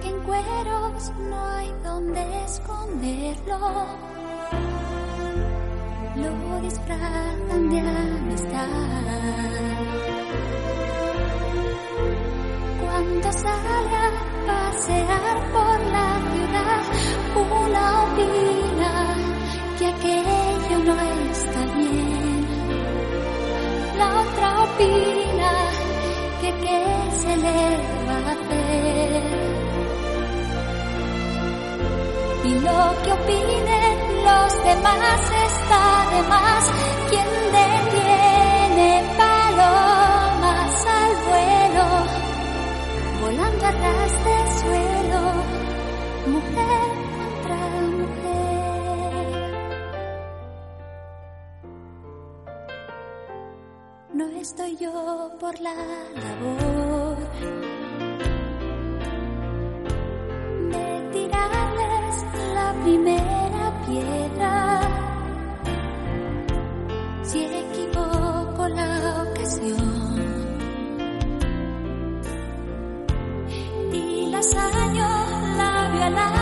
Aunque en cueros no hay donde esconderlo, lo disfrazan de amistad. Cuando sale a pasear por la ciudad, una opina que aquello no está bien. La otra opina que qué se le va a hacer. Y lo que opinen los demás está de más. Quien detiene palomas al vuelo, volando atrás del suelo, mujer contra mujer. No estoy yo por la labor primera piedra. Si equivoco la ocasión y las año labio a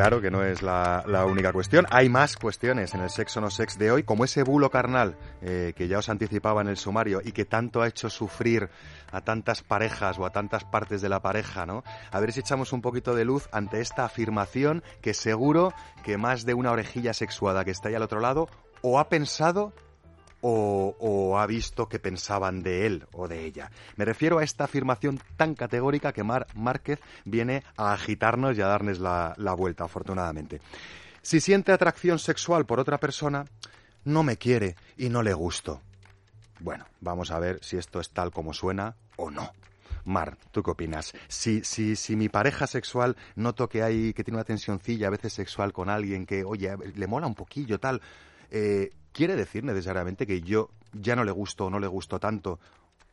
claro que no es la, única cuestión. Hay más cuestiones en el sexo no sex de hoy, como ese bulo carnal eh, que ya os anticipaba en el sumario y que tanto ha hecho sufrir a tantas parejas o a tantas partes de la pareja, ¿no? A ver si echamos un poquito de luz ante esta afirmación que seguro que más de una orejilla sexuada que está ahí al otro lado o ha pensado o, o ha visto que pensaban de él o de ella. Me refiero a esta afirmación tan categórica que Mar Márquez viene a agitarnos y a darles la, la vuelta, afortunadamente. Si siente atracción sexual por otra persona, no me quiere y no le gusto. Bueno, vamos a ver si esto es tal como suena o no. Mar, ¿tú qué opinas? Si, si, si mi pareja sexual noto que hay, que tiene una tensioncilla a veces sexual con alguien que, oye, le mola un poquillo, tal, eh, ¿quiere decir necesariamente que yo ya no le gusto o no le gusto tanto?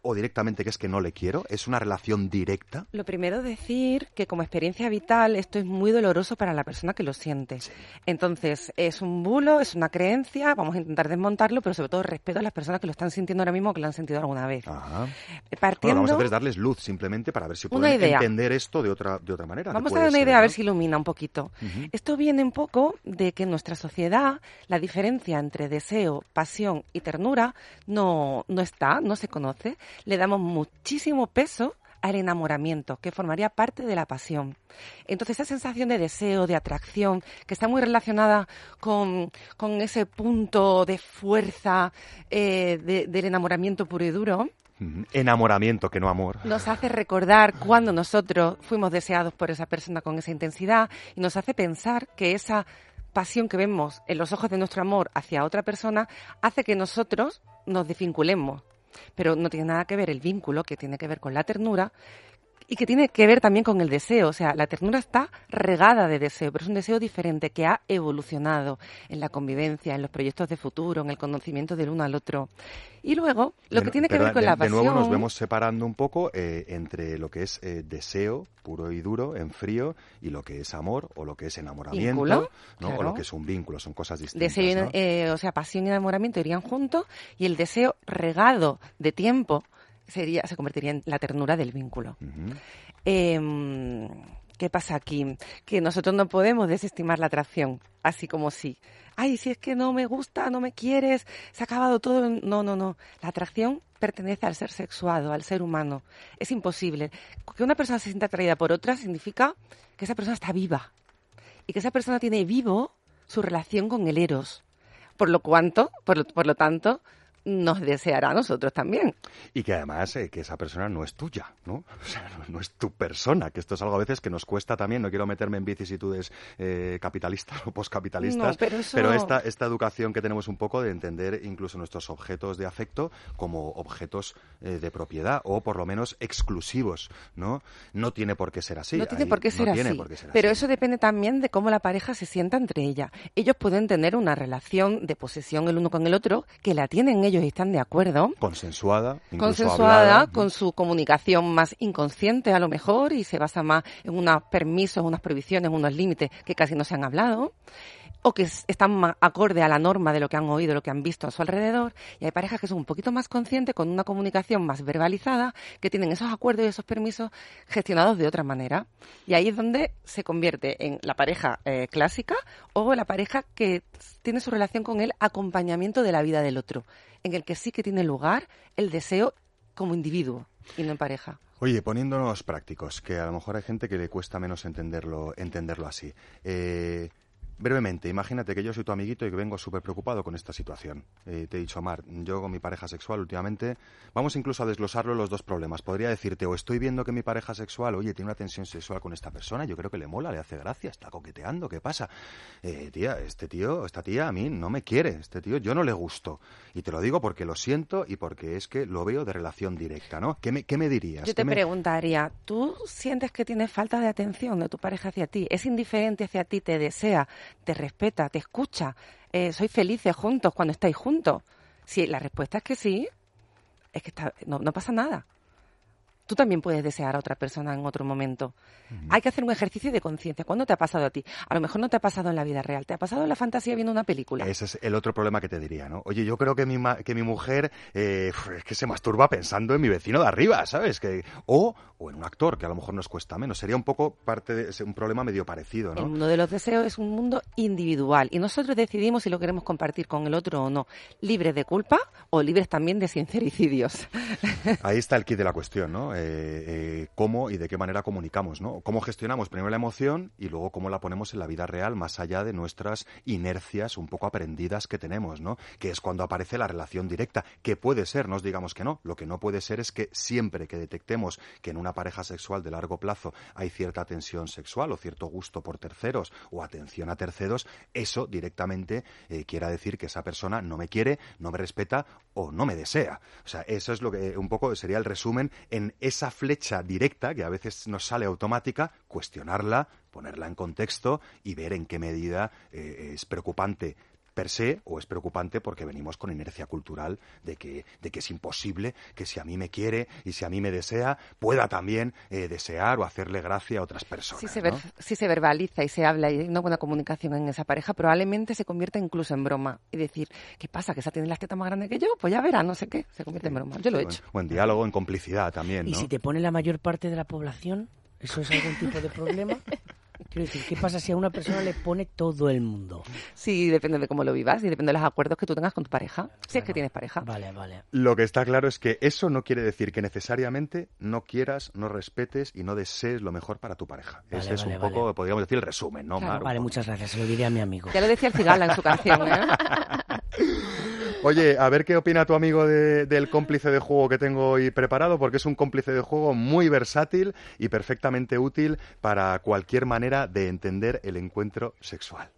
O directamente que es que no le quiero? ¿Es una relación directa? Lo primero decir que como experiencia vital esto es muy doloroso para la persona que lo siente. Entonces, es un bulo, es una creencia, vamos a intentar desmontarlo, pero sobre todo respeto a las personas que lo están sintiendo ahora mismo o que lo han sentido alguna vez. Ajá. Partiendo, Bueno, vamos a hacer es darles luz simplemente para ver si pueden idea. entender esto de otra, de otra manera. que Vamos a dar una idea a ver si ilumina un poquito. Esto viene un poco de que en nuestra sociedad la diferencia entre deseo, pasión y ternura no, no está, no se conoce. Le damos muchísimo peso al enamoramiento, que formaría parte de la pasión. Entonces, esa sensación de deseo, de atracción, que está muy relacionada con, con ese punto de fuerza eh, de- del enamoramiento puro y duro. Enamoramiento, que no amor. nos hace recordar cuando nosotros fuimos deseados por esa persona con esa intensidad y nos hace pensar que esa pasión que vemos en los ojos de nuestro amor hacia otra persona hace que nosotros nos desvinculemos. Pero no tiene nada que ver el vínculo, que tiene que ver con la ternura, y que tiene que ver también con el deseo. O sea, la ternura está regada de deseo, pero es un deseo diferente que ha evolucionado en la convivencia, en los proyectos de futuro, en el conocimiento del uno al otro. Y luego, lo De- que tiene que ver con de, la de pasión. nuevo nos vemos separando un poco eh, entre lo que es eh, deseo puro y duro, en frío, y lo que es amor o lo que es enamoramiento, Vínculo, ¿no? o lo que es un vínculo, son cosas distintas. Deseo, y- ¿no? eh, o sea, pasión y enamoramiento irían juntos y el deseo regado de tiempo sería, se convertiría en la ternura del vínculo. Em, ¿Qué pasa aquí? Que nosotros no podemos desestimar la atracción, así como si, ay, si es que no me gusta, no me quieres, se ha acabado todo. No, no, no. La atracción pertenece al ser sexuado, al ser humano. Es imposible. Que una persona se sienta atraída por otra significa que esa persona está viva y que esa persona tiene vivo su relación con el eros. Por lo cuanto, por lo, por lo tanto, nos deseará a nosotros también. Y que además eh, que esa persona no es tuya, ¿no? O sea, no, no es tu persona, que esto es algo a veces que nos cuesta también, no quiero meterme en vicisitudes eh, capitalistas o poscapitalistas, No, pero eso- esta, esta educación que tenemos un poco de entender incluso nuestros objetos de afecto como objetos eh, de propiedad o por lo menos exclusivos, ¿no? No tiene por qué ser así. no tiene ahí por qué ser no así. tiene por qué ser pero así. eso depende también de cómo la pareja se sienta entre ella. Ellos pueden tener una relación de posesión el uno con el otro, que la tienen ellos y están de acuerdo. Consensuada, consensuada, hablada, con su comunicación más inconsciente a lo mejor y se basa más en unos permisos, unas prohibiciones, unos límites que casi no se han hablado o que están más acorde a la norma de lo que han oído, lo que han visto a su alrededor. Y hay parejas que son un poquito más conscientes, con una comunicación más verbalizada, que tienen esos acuerdos y esos permisos gestionados de otra manera. Y ahí es donde se convierte en la pareja eh, clásica o la pareja que tiene su relación con el acompañamiento de la vida del otro, en el que sí que tiene lugar el deseo como individuo y no en pareja. Oye, poniéndonos prácticos, que a lo mejor hay gente que le cuesta menos entenderlo, entenderlo así. Eh, brevemente, imagínate que yo soy tu amiguito y que vengo súper preocupado con esta situación. Eh, te he dicho, Mar, yo con mi pareja sexual últimamente, vamos incluso a desglosarlo los dos problemas. Podría decirte, o estoy viendo que mi pareja sexual, oye, tiene una tensión sexual con esta persona, yo creo que le mola, le hace gracia, está coqueteando, ¿qué pasa? Eh, tía, este tío, esta tía a mí no me quiere, este tío yo no le gusto. Y te lo digo porque lo siento y porque es que lo veo de relación directa, ¿no? ¿Qué me, qué me dirías? Yo ¿Qué te me- preguntaría, ¿tú sientes que tienes falta de atención de tu pareja hacia ti? ¿Es indiferente hacia ti? ¿Te desea? ¿Te respeta? ¿Te escucha? Eh, ¿Sois felices juntos cuando estáis juntos? Si la respuesta es que sí, es que está- no, no pasa nada. Tú también puedes desear a otra persona en otro momento. Hay que hacer un ejercicio de conciencia. ¿Cuándo te ha pasado a ti? A lo mejor no te ha pasado en la vida real, te ha pasado en la fantasía viendo una película. Ese es el otro problema que te diría, ¿no? Oye, yo creo que mi, ma- que mi mujer eh, es que se masturba pensando en mi vecino de arriba, ¿sabes? Que, o, o en un actor, que a lo mejor nos cuesta menos. Sería un poco parte de un problema medio parecido, El ¿no? mundo de los deseos es un mundo individual y nosotros decidimos si lo queremos compartir con el otro o no, libres de culpa o libres también de sincericidios. Ahí está el kit de la cuestión, ¿no? Eh, eh, cómo y de qué manera comunicamos, ¿no? Cómo gestionamos primero la emoción y luego cómo la ponemos en la vida real, más allá de nuestras inercias un poco aprendidas que tenemos, ¿no? Que es cuando aparece la relación directa, que puede ser, no os digamos que no. Lo que no puede ser es que siempre que detectemos que en una pareja sexual de largo plazo hay cierta tensión sexual o cierto gusto por terceros o atención a terceros, eso directamente eh, quiera decir que esa persona no me quiere, no me respeta o no me desea. O sea, eso es lo que un poco sería el resumen en esa flecha directa que a veces nos sale automática, cuestionarla, ponerla en contexto y ver en qué medida eh, es preocupante per se o es preocupante porque venimos con inercia cultural de que, de que es imposible que si a mí me quiere y si a mí me desea, pueda también eh, desear o hacerle gracia a otras personas. Si se, ¿no? ver- si se verbaliza y se habla y hay una buena comunicación en esa pareja, probablemente se convierta incluso en broma. Y decir, ¿qué pasa? ¿Que esa tiene las tetas más grandes que yo? Pues ya verá, no sé qué. Se convierte en broma. Yo lo he Sí, hecho. O en diálogo, en complicidad también, ¿Y ¿no? si te pone la mayor parte de la población? ¿Eso es algún tipo de problema? Quiero decir, ¿qué pasa si a una persona le pone todo el mundo? Sí, depende de cómo lo vivas y depende de los acuerdos que tú tengas con tu pareja. Si es que tienes pareja. Vale, vale. Lo que está claro es que eso no quiere decir que necesariamente no quieras, no respetes y no desees lo mejor para tu pareja. Vale, Ese es vale, un poco, podríamos decir, el resumen, ¿no, Mar? Un Vale, muchas gracias. Se lo diré a mi amigo. Ya lo decía el cigala en su canción, ¿eh? Oye, a ver qué opina tu amigo de- del cómplice de juego que tengo hoy preparado, porque es un cómplice de juego muy versátil y perfectamente útil para cualquier manera de entender el encuentro sexual.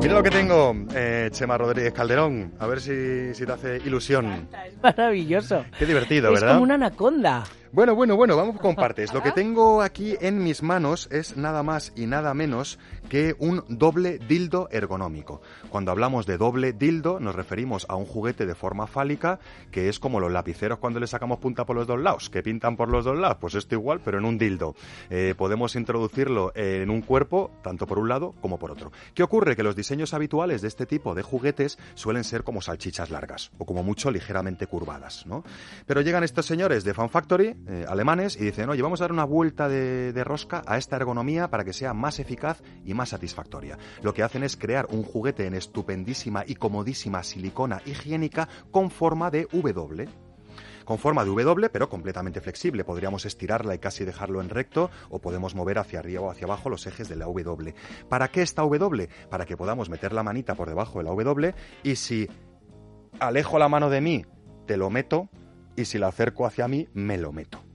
Mira lo que tengo, eh, Chema Rodríguez Calderón. A ver si, si te hace ilusión. Es maravilloso. Qué divertido, es ¿verdad? como una anaconda. Bueno, bueno, bueno, vamos con partes. Lo que tengo aquí en mis manos es nada más y nada menos que un doble dildo ergonómico. Cuando hablamos de doble dildo nos referimos a un juguete de forma fálica que es como los lapiceros cuando le sacamos punta por los dos lados, que pintan por los dos lados. Pues esto igual, pero en un dildo. Eh, podemos introducirlo en un cuerpo, tanto por un lado como por otro. ¿Qué ocurre? Que los diseños habituales de este tipo de juguetes suelen ser como salchichas largas o como mucho ligeramente curvadas, ¿no? Pero llegan estos señores de Fan Factory, eh, alemanes, y dicen, oye, vamos a dar una vuelta de, de rosca a esta ergonomía para que sea más eficaz y más satisfactoria. Lo que hacen es crear un juguete en estupendísima y comodísima silicona higiénica con forma de W con forma de W, pero completamente flexible. Podríamos estirarla y casi dejarlo en recto, o podemos mover hacia arriba o hacia abajo los ejes de la W. ¿Para qué esta W? Para que podamos meter la manita por debajo de la W y si alejo la mano de mí, te lo meto, y si la acerco hacia mí, me lo meto.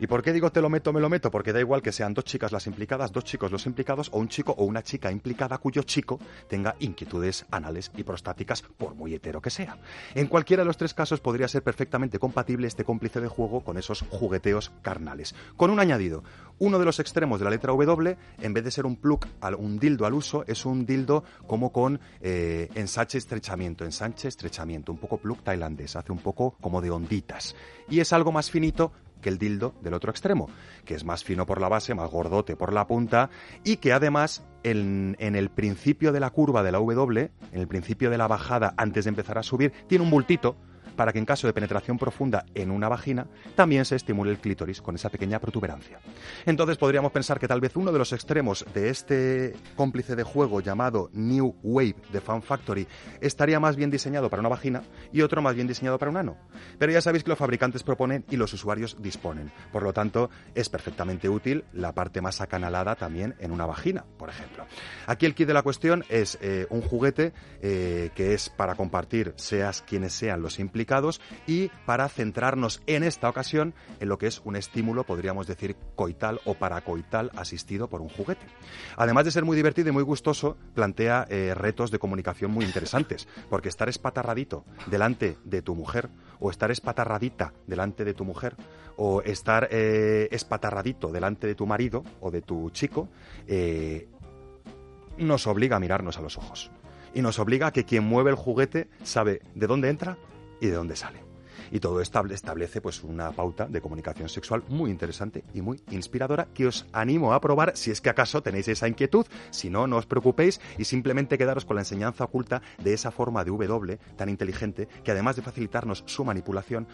¿Y por qué digo te lo meto, me lo meto? Porque da igual que sean dos chicas las implicadas, dos chicos los implicados, o un chico o una chica implicada cuyo chico tenga inquietudes anales y prostáticas, por muy hetero que sea. En cualquiera de los tres casos podría ser perfectamente compatible este cómplice de juego con esos jugueteos carnales. Con un añadido, uno de los extremos de la letra W, en vez de ser un plug, un dildo al uso, es un dildo como con eh, ensanche estrechamiento, ensanche estrechamiento, un poco plug tailandés, hace un poco como de onditas. Y es algo más finito que el dildo del otro extremo, que es más fino por la base, más gordote por la punta y que además en, en el principio de la curva de la W, en el principio de la bajada antes de empezar a subir, tiene un bultito para que en caso de penetración profunda en una vagina también se estimule el clítoris con esa pequeña protuberancia. Entonces podríamos pensar que tal vez uno de los extremos de este cómplice de juego llamado New Wave de Fan Factory estaría más bien diseñado para una vagina y otro más bien diseñado para un ano. Pero ya sabéis que los fabricantes proponen y los usuarios disponen. Por lo tanto, es perfectamente útil la parte más acanalada también en una vagina, por ejemplo. Aquí el kit de la cuestión es eh, un juguete eh, que es para compartir, seas quienes sean los implicados, y para centrarnos en esta ocasión en lo que es un estímulo, podríamos decir, coital o paracoital asistido por un juguete. Además de ser muy divertido y muy gustoso, plantea eh, retos de comunicación muy interesantes, porque estar espatarradito delante de tu mujer, o estar espatarradita delante de tu mujer, o estar eh, espatarradito delante de tu marido o de tu chico, eh, nos obliga a mirarnos a los ojos. Y nos obliga a que quien mueve el juguete sabe de dónde entra y de dónde sale. Y todo establece pues una pauta de comunicación sexual muy interesante y muy inspiradora que os animo a probar si es que acaso tenéis esa inquietud. Si no, no os preocupéis y simplemente quedaros con la enseñanza oculta de esa forma de W tan inteligente que además de facilitarnos su manipulación,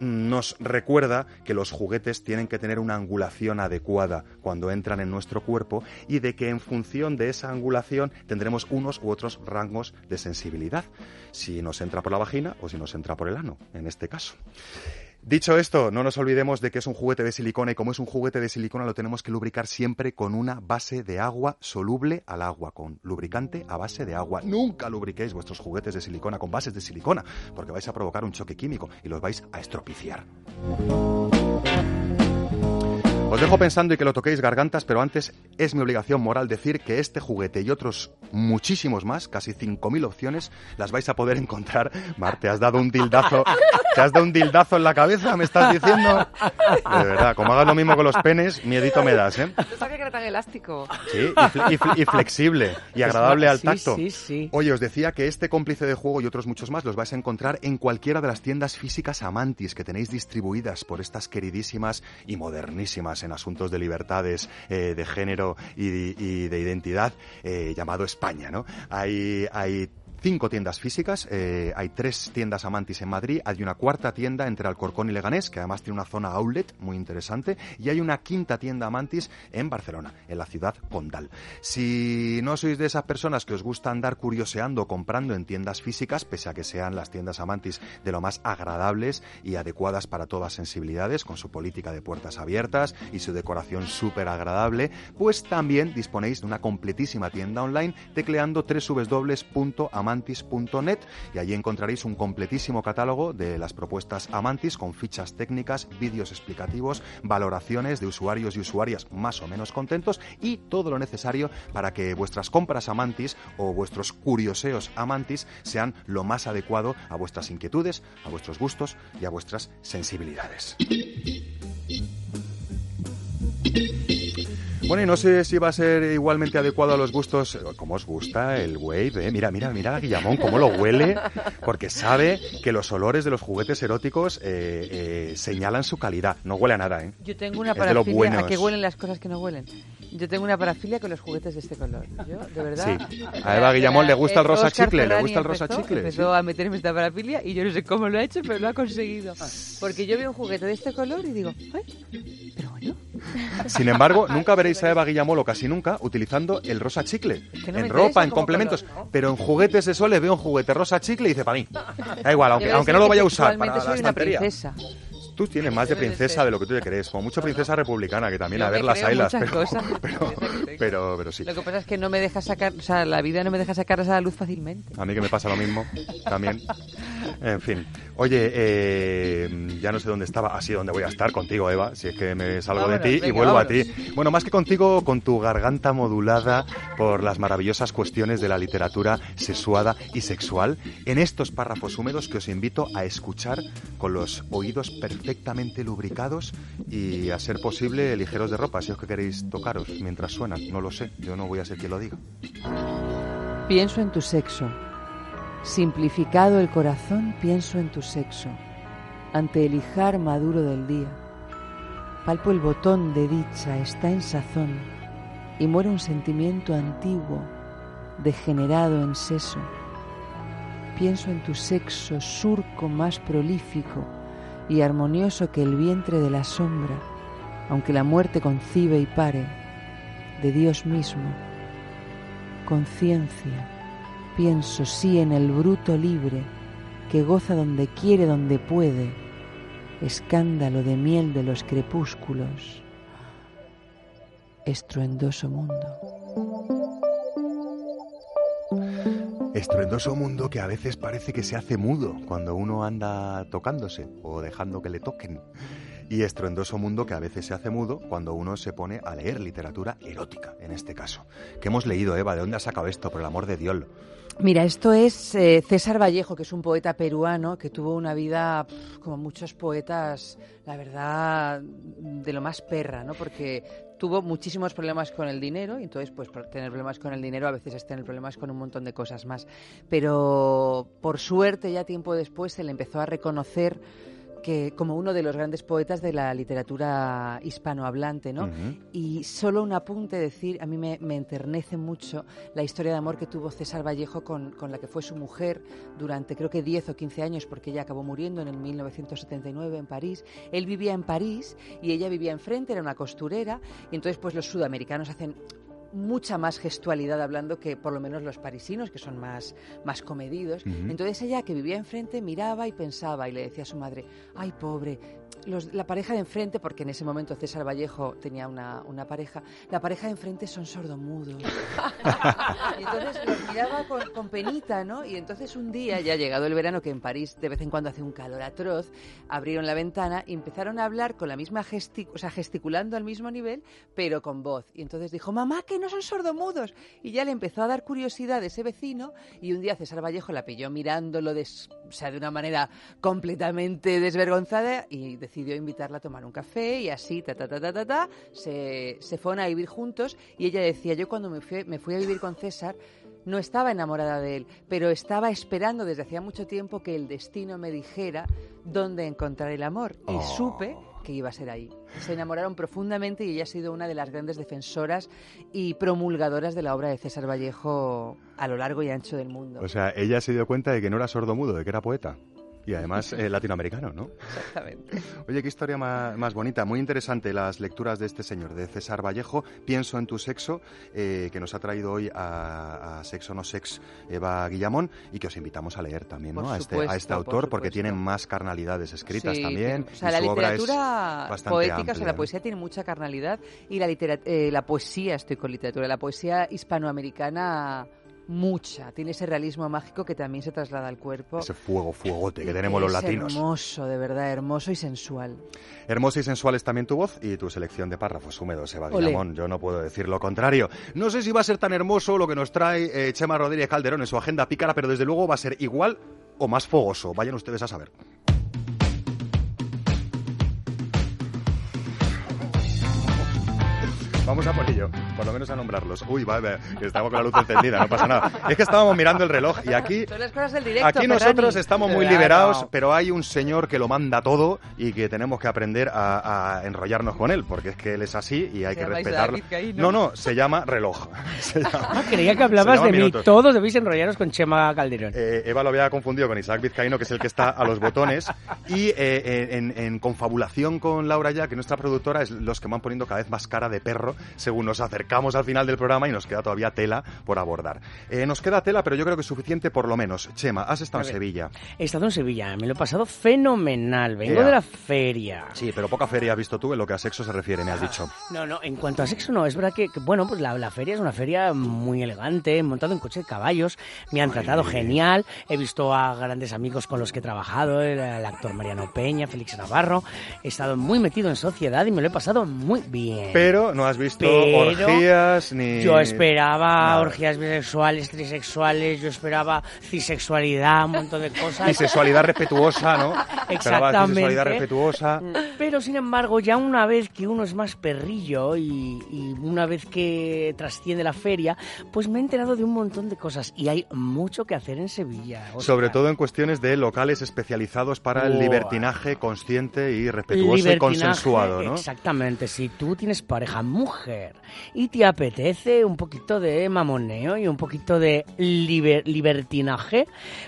nos recuerda que los juguetes tienen que tener una angulación adecuada cuando entran en nuestro cuerpo y de que en función de esa angulación tendremos unos u otros rangos de sensibilidad. Si nos entra por la vagina o si nos entra por el ano, en este caso. Dicho esto, no nos olvidemos de que es un juguete de silicona y como es un juguete de silicona lo tenemos que lubricar siempre con una base de agua soluble al agua, con lubricante a base de agua. Nunca lubriquéis vuestros juguetes de silicona con bases de silicona, porque vais a provocar un choque químico y los vais a estropiciar. Os dejo pensando y que lo toquéis gargantas, pero antes es mi obligación moral decir que este juguete y otros muchísimos más, casi 5.000 opciones, las vais a poder encontrar. Mar, te has dado un dildazo, te has dado un dildazo en la cabeza, me estás diciendo. De verdad, como hagas lo mismo con los penes, miedito me das, ¿eh? No sabía que era tan elástico. Sí, y, fle- y fle- y flexible y agradable al Sí, tacto. sí, sí. Oye, os decía que este cómplice de juego y otros muchos más los vais a encontrar en cualquiera de las tiendas físicas Amantis que tenéis distribuidas por estas queridísimas y modernísimas en asuntos de libertades eh, de género y, de identidad eh, llamado España, ¿no? Hay, hay cinco tiendas físicas, eh, hay tres tiendas Amantis en Madrid, hay una cuarta tienda entre Alcorcón y Leganés, que además tiene una zona outlet muy interesante, y hay una quinta tienda Amantis en Barcelona, en la ciudad condal. Si no sois de esas personas que os gusta andar curioseando comprando en tiendas físicas, pese a que sean las tiendas Amantis de lo más agradables y adecuadas para todas sensibilidades, con su política de puertas abiertas y su decoración súper agradable, pues también disponéis de una completísima tienda online tecleando www.amantis.com amantis.net y allí encontraréis un completísimo catálogo de las propuestas Amantis con fichas técnicas, vídeos explicativos, valoraciones de usuarios y usuarias más o menos contentos y todo lo necesario para que vuestras compras Amantis o vuestros curioseos Amantis sean lo más adecuado a vuestras inquietudes, a vuestros gustos y a vuestras sensibilidades. Bueno, y no sé si va a ser igualmente adecuado a los gustos. ¿Cómo os gusta el wave? eh? Mira, mira, mira a Guillamón cómo lo huele, porque sabe que los olores de los juguetes eróticos eh, eh, señalan su calidad. No huele a nada, ¿eh? Yo tengo una parafilia. ¿A qué huelen las cosas que no huelen? Yo tengo una parafilia con los juguetes de este color. Yo, de verdad. Sí. A Eva Guillamón le gusta el rosa Oscar chicle, le Ferrari gusta el rosa empezó- chicle, Empezó sí. a meterme esta parafilia y yo no sé cómo lo ha hecho, pero lo ha conseguido. Porque yo veo un juguete de este color y digo, ¡ay! Pero bueno. Sin embargo, nunca veréis a Eva Guillamón, o casi nunca, utilizando el rosa chicle. no en ropa, en complementos. color, ¿no? Pero en juguetes eso le veo un juguete rosa chicle y dice, para mí. Da igual, aunque, aunque no lo vaya a usar para la soy una estantería. princesa. Tú tienes más de de princesa de lo que tú te crees, como mucho princesa republicana, que también Yo a ver las ailas, pero, de pero, pero, pero sí. Lo que pasa es que no me deja sacar, o sea, la vida no me deja sacarlas a la luz fácilmente. A mí que me pasa lo mismo, también. En fin. Oye, eh, ya no sé dónde estaba, así donde voy a estar contigo, Eva, si es que me salgo Vámonos, de ti y vuelvo vámonos. a ti. Bueno, más que contigo, con tu garganta modulada por las maravillosas cuestiones de la literatura sexuada y sexual, en estos párrafos húmedos que os invito a escuchar con los oídos perfectamente lubricados y, a ser posible, ligeros de ropa, si os que queréis tocaros mientras suenan. No lo sé, yo no voy a ser quien lo diga. Pienso en tu sexo. Simplificado el corazón, pienso en tu sexo. Ante el hijar maduro del día. Palpo el botón de dicha, está en sazón. Y muere un sentimiento antiguo, degenerado en seso. Pienso en tu sexo, surco más prolífico y armonioso que el vientre de la sombra, aunque la muerte concibe y pare, de Dios mismo. Conciencia, pienso sí en el bruto libre, que goza donde quiere, donde puede, escándalo de miel de los crepúsculos, estruendoso mundo. Estruendoso mundo que a veces parece que se hace mudo cuando uno anda tocándose o dejando que le toquen. Y estruendoso mundo que a veces se hace mudo cuando uno se pone a leer literatura erótica, en este caso. ¿Qué hemos leído, Eva? ¿De dónde has sacado esto, por el amor de Dios? Mira, esto es eh, César Vallejo, que es un poeta peruano que tuvo una vida, como muchos poetas, la verdad, de lo más perra, ¿no? Porque tuvo muchísimos problemas con el dinero y entonces, pues, por tener problemas con el dinero a veces es tener problemas con un montón de cosas más. Pero, por suerte, ya tiempo después se le empezó a reconocer que como uno de los grandes poetas de la literatura hispanohablante, ¿no? Y solo un apunte decir, a mí me, me enternece mucho la historia de amor que tuvo César Vallejo con, con la que fue su mujer durante creo que 10 o 15 años, porque ella acabó muriendo en el 1979 en París. Él vivía en París y ella vivía enfrente, era una costurera, y entonces pues los sudamericanos hacen mucha más gestualidad hablando que por lo menos los parisinos, que son más, más comedidos. Entonces ella, que vivía enfrente, miraba y pensaba y le decía a su madre, ay pobre, los- la pareja de enfrente, porque en ese momento César Vallejo tenía una, una pareja, la pareja de enfrente son sordomudos. y entonces los miraba con, con penita, ¿no? Y entonces un día, ya llegado el verano, que en París de vez en cuando hace un calor atroz, abrieron la ventana y empezaron a hablar con la misma gesti o sea, gesticulando al mismo nivel, pero con voz. Y entonces dijo, mamá, que no son sordomudos. Y ya le empezó a dar curiosidad ese vecino y un día César Vallejo la pilló mirándolo o sea, de una manera completamente desvergonzada y decidió invitarla a tomar un café y así, ta, ta, ta, ta, ta, ta, se, se fueron a vivir juntos y ella decía, yo cuando me fui, me fui a vivir con César no estaba enamorada de él, pero estaba esperando desde hacía mucho tiempo que el destino me dijera dónde encontrar el amor y Oh. supe que iba a ser ahí. Se enamoraron profundamente y ella ha sido una de las grandes defensoras y promulgadoras de la obra de César Vallejo a lo largo y ancho del mundo. O sea, ella se dio cuenta de que no era sordomudo, de que era poeta. Y además eh, latinoamericano, ¿no? Exactamente. Oye, qué historia más, más bonita, muy interesante las lecturas de este señor, de César Vallejo, Pienso en tu sexo, eh, que nos ha traído hoy a, a Sexo no Sex Eva Guillamón y que os invitamos a leer también, ¿no? Por a, este, a este autor, por porque tiene más carnalidades escritas Sí, también. tiene- o sea, la su obra es literatura poética, o sea, la ¿no? poesía tiene mucha carnalidad y la, litera- eh, la poesía, estoy con literatura, la poesía hispanoamericana mucha. Tiene ese realismo mágico que también se traslada al cuerpo. Ese fuego, fuegote que tenemos los latinos. hermoso, de verdad, hermoso y sensual. Hermosa y sensual es también tu voz y tu selección de párrafos húmedos, Eva. Guillamón. Yo no puedo decir lo contrario. No sé si va a ser tan hermoso lo que nos trae eh, Chema Rodríguez Calderón en su agenda pícara, pero desde luego va a ser igual o más fogoso. Vayan ustedes a saber. Vamos a por ello, por lo menos a nombrarlos. Uy, va, va, que estamos con la luz encendida, no pasa nada. Es que estábamos mirando el reloj y aquí Son las cosas del directo. Aquí nosotros estamos muy Claro. liberados, pero hay un señor que lo manda todo y que tenemos que aprender a, a enrollarnos con él, porque es que él es así y hay Se que respetarlo. Isaac Vizcaíno. No, no, se llama reloj. Se llama- Ah, creía que hablabas de mí. minutos. Todos debéis enrollaros con Chema Calderón. Eh, Eva lo había confundido con Isaac Vizcaíno, que es el que está a los botones. Y eh, en, en confabulación con Laura ya, que nuestra productora, es los que van poniendo cada vez más cara de perro según nos acercamos al final del programa y nos queda todavía tela por abordar. Eh, nos queda tela, pero yo creo que es suficiente por lo menos. Chema, has estado A en ver. Sevilla. He estado en Sevilla, me lo he pasado fenomenal. Vengo Ea. de la feria. Sí, pero poca feria has visto tú en lo que a sexo se refiere, me has dicho. No, no, en cuanto a sexo no, es verdad que, que, bueno, pues la, la feria es una feria muy elegante, he montado en coche de caballos, me han tratado genial, he visto a grandes amigos con los que he trabajado, el, el actor Mariano Peña, Félix Navarro, he estado muy metido en sociedad y me lo he pasado muy bien. Pero no has visto Pero orgías ni... Yo esperaba Nada. orgías bisexuales, trisexuales, yo esperaba cisexualidad, un montón de cosas. Bisexualidad respetuosa, ¿no? Exactamente. bisexualidad respetuosa. Pero sin embargo, ya una vez que uno es más perrillo y, y una vez que trasciende la feria, pues me he enterado de un montón de cosas y hay mucho que hacer en Sevilla. Oscar. Sobre todo en cuestiones de locales especializados para el libertinaje consciente y respetuoso y consensuado, ¿no? Exactamente. Si tú tienes pareja mujer y te apetece un poquito de mamoneo y un poquito de liber- libertinaje,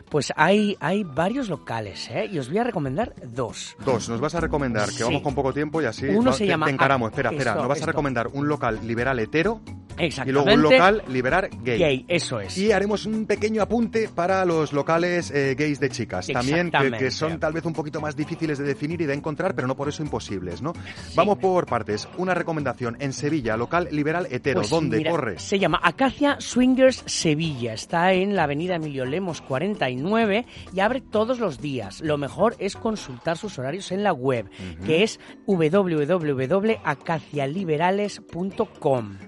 pues hay, hay varios locales, ¿eh? Y os voy a recomendar dos. Dos, nos vas a recomendar, que Sí. vamos con poco tiempo y así Uno no, se te- llama te encaramos. Espera, espera, esto, nos vas esto. a recomendar un local liberal hetero y Exactamente. luego un local liberal gay. Gay, eso es. Y haremos un pequeño apunte para los locales eh, gays de chicas, también que, son tal vez un poquito más difíciles de definir y de encontrar, pero no por eso imposibles, ¿no? Vamos por partes. Una recomendación en Sevilla, local liberal hetero, Pues ¿dónde mira, corre? Se llama Acacia Swingers Sevilla. Está en la avenida Emilio Lemos 49 y abre todos los días. Lo mejor es consultar sus horarios en la web, que es www.acacialiberales.com.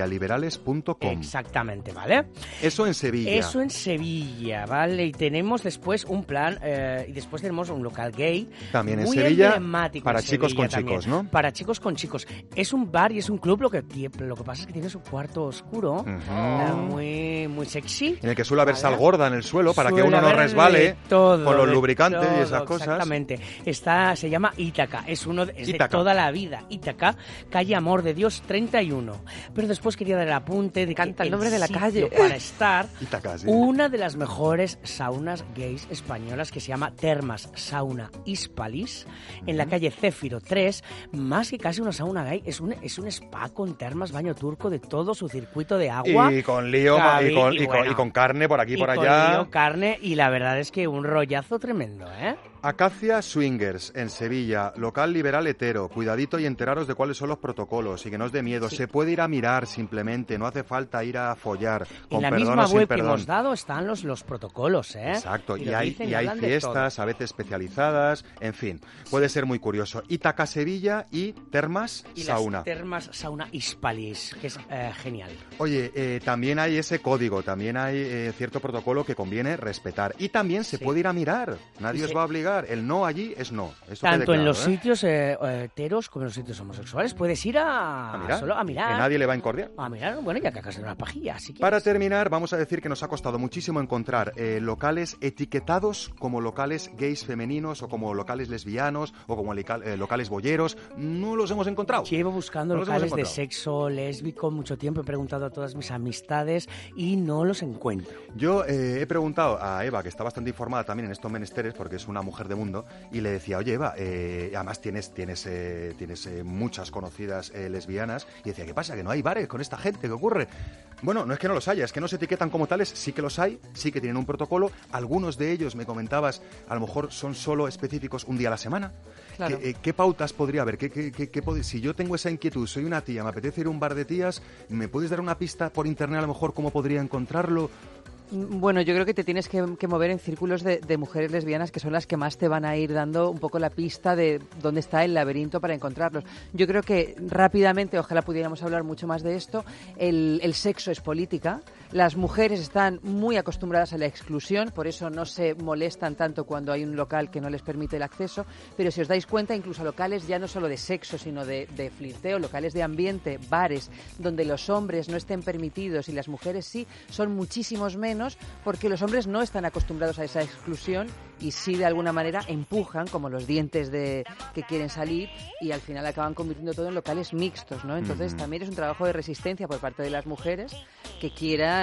acacialiberales.com. Exactamente, ¿vale? Eso en Sevilla. Eso en Sevilla, ¿vale? Y tenemos después un plan, eh, y después tenemos un local gay. También en muy Sevilla, emblemático para en chicos Sevilla con chicos. ¿no? Para chicos con chicos. Es un bar y es un club, lo que, lo que pasa es que tiene su cuarto oscuro, eh, muy, muy sexy. En el que suele haber Vale. sal gorda en el suelo para que uno no resbale todo, con los lubricantes y esas cosas. Exactamente. Está, se llama Ítaca, es uno de, es de Ítaca. toda la vida. Ítaca, calle Amor de Dios 31. Pero después quería dar el apunte de Canta que el nombre de la sitio calle. para estar una de las mejores saunas gays españolas que se llama Termas Sauna Hispalis en la calle Céfiro 3. Más que casi una sauna gay, es un, es un spa con termas, baño turco de todo su circuito de agua. Y con lío Gaby, y, con, y y con- y con carne por aquí y por con allá. lío, carne y la verdad es que un rollazo tremendo, ¿eh? Acacia Swingers en Sevilla, local liberal hetero. Cuidadito y enteraros de cuáles son los protocolos y que no os dé miedo. Se puede ir a mirar simplemente, no hace falta ir a follar. Con en la perdón misma o sin web que hemos dado están los, los protocolos, ¿eh? Exacto, y, hay, y hay fiestas a veces especializadas, en fin, puede ser muy curioso. Ítaca Sevilla y Termas. Y Sauna. las termas sauna Hispalis, que es eh, genial. Oye, eh, también hay ese código, también hay eh, cierto protocolo que conviene respetar. Y también se puede ir a mirar, nadie Y os se- va a obligar. El no allí es no. Tanto en los ¿eh? sitios eh, heteros como en los sitios homosexuales puedes ir a, A mirar, solo a mirar. que nadie le va a incordiar. A mirar, bueno, ya que acá de una pajilla, así que... Para terminar, vamos a decir que nos ha costado muchísimo encontrar eh, locales etiquetados como locales gays femeninos o como locales lesbianos o como locales bolleros. No los hemos encontrado. Llevo buscando No locales de sexo lésbico mucho tiempo, he preguntado a todas mis amistades y no los encuentro. Yo he preguntado a Eva, que está bastante informada también en estos menesteres, porque es una mujer mujer de mundo, y le decía, oye Eva, eh, además tienes, tienes, eh, tienes eh, muchas conocidas lesbianas, y decía, ¿qué pasa? Que no hay bares con esta gente, ¿qué ocurre? Bueno, no es que no los haya, es que no se etiquetan como tales, sí que los hay, sí que tienen un protocolo, algunos de ellos, me comentabas, a lo mejor son solo específicos un día a la semana. Claro. ¿Qué, qué pautas podría haber? ¿Qué, qué- si yo tengo esa inquietud, soy una tía, me apetece ir a un bar de tías, ¿me puedes dar una pista por internet a lo mejor cómo podría encontrarlo? Bueno, yo creo que te tienes que, que mover en círculos de, de mujeres lesbianas que son las que más te van a ir dando un poco la pista de dónde está el laberinto para encontrarlos. Yo creo que rápidamente, ojalá pudiéramos hablar mucho más de esto, el, el sexo es política. Las mujeres están muy acostumbradas a la exclusión, por eso no se molestan tanto cuando hay un local que no les permite el acceso. Pero si os dais cuenta, incluso locales ya no solo de sexo, sino de, de flirteo, locales de ambiente, bares, donde los hombres no estén permitidos y las mujeres sí, son muchísimos menos porque los hombres no están acostumbrados a esa exclusión y sí de alguna manera empujan como los dientes de que quieren salir y al final acaban convirtiendo todo en locales mixtos, ¿no? Entonces también es un trabajo de resistencia por parte de las mujeres que quieran,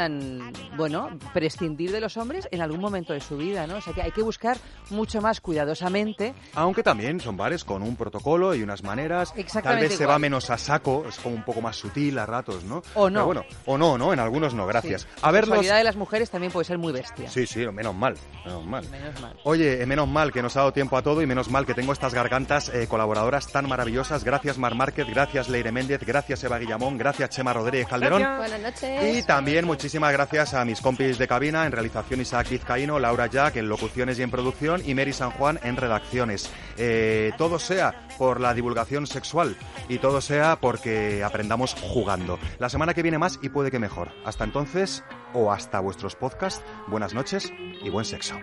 bueno, prescindir de los hombres en algún momento de su vida, ¿no? O sea que hay que buscar mucho más cuidadosamente Aunque también son bares con un protocolo y unas maneras. Tal Exactamente vez se igual. va menos a saco, es como un poco más sutil a ratos, ¿no? O no. Pero bueno, o no, ¿no? En algunos no, gracias. Sí. A La ver los... sexualidad de las mujeres también puede ser muy bestia. Sí, sí, menos mal, menos mal. Menos mal. Oye, eh, menos mal que nos ha dado tiempo a todo y menos mal que tengo estas gargantas eh, colaboradoras tan maravillosas. Gracias Mar Márquez, gracias Leire Méndez, gracias Eva Guillamón, gracias Chema Rodríguez Calderón. Buenas noches. Y también muchísimas gracias a mis compis de cabina, en realización Isaac Vizcaíno, Laura Jack en locuciones y en producción y Mary San Juan en redacciones. Eh, todo sea por la divulgación sexual y todo sea porque aprendamos jugando. La semana que viene más y puede que mejor. Hasta entonces o hasta vuestros podcasts, buenas noches y buen sexo.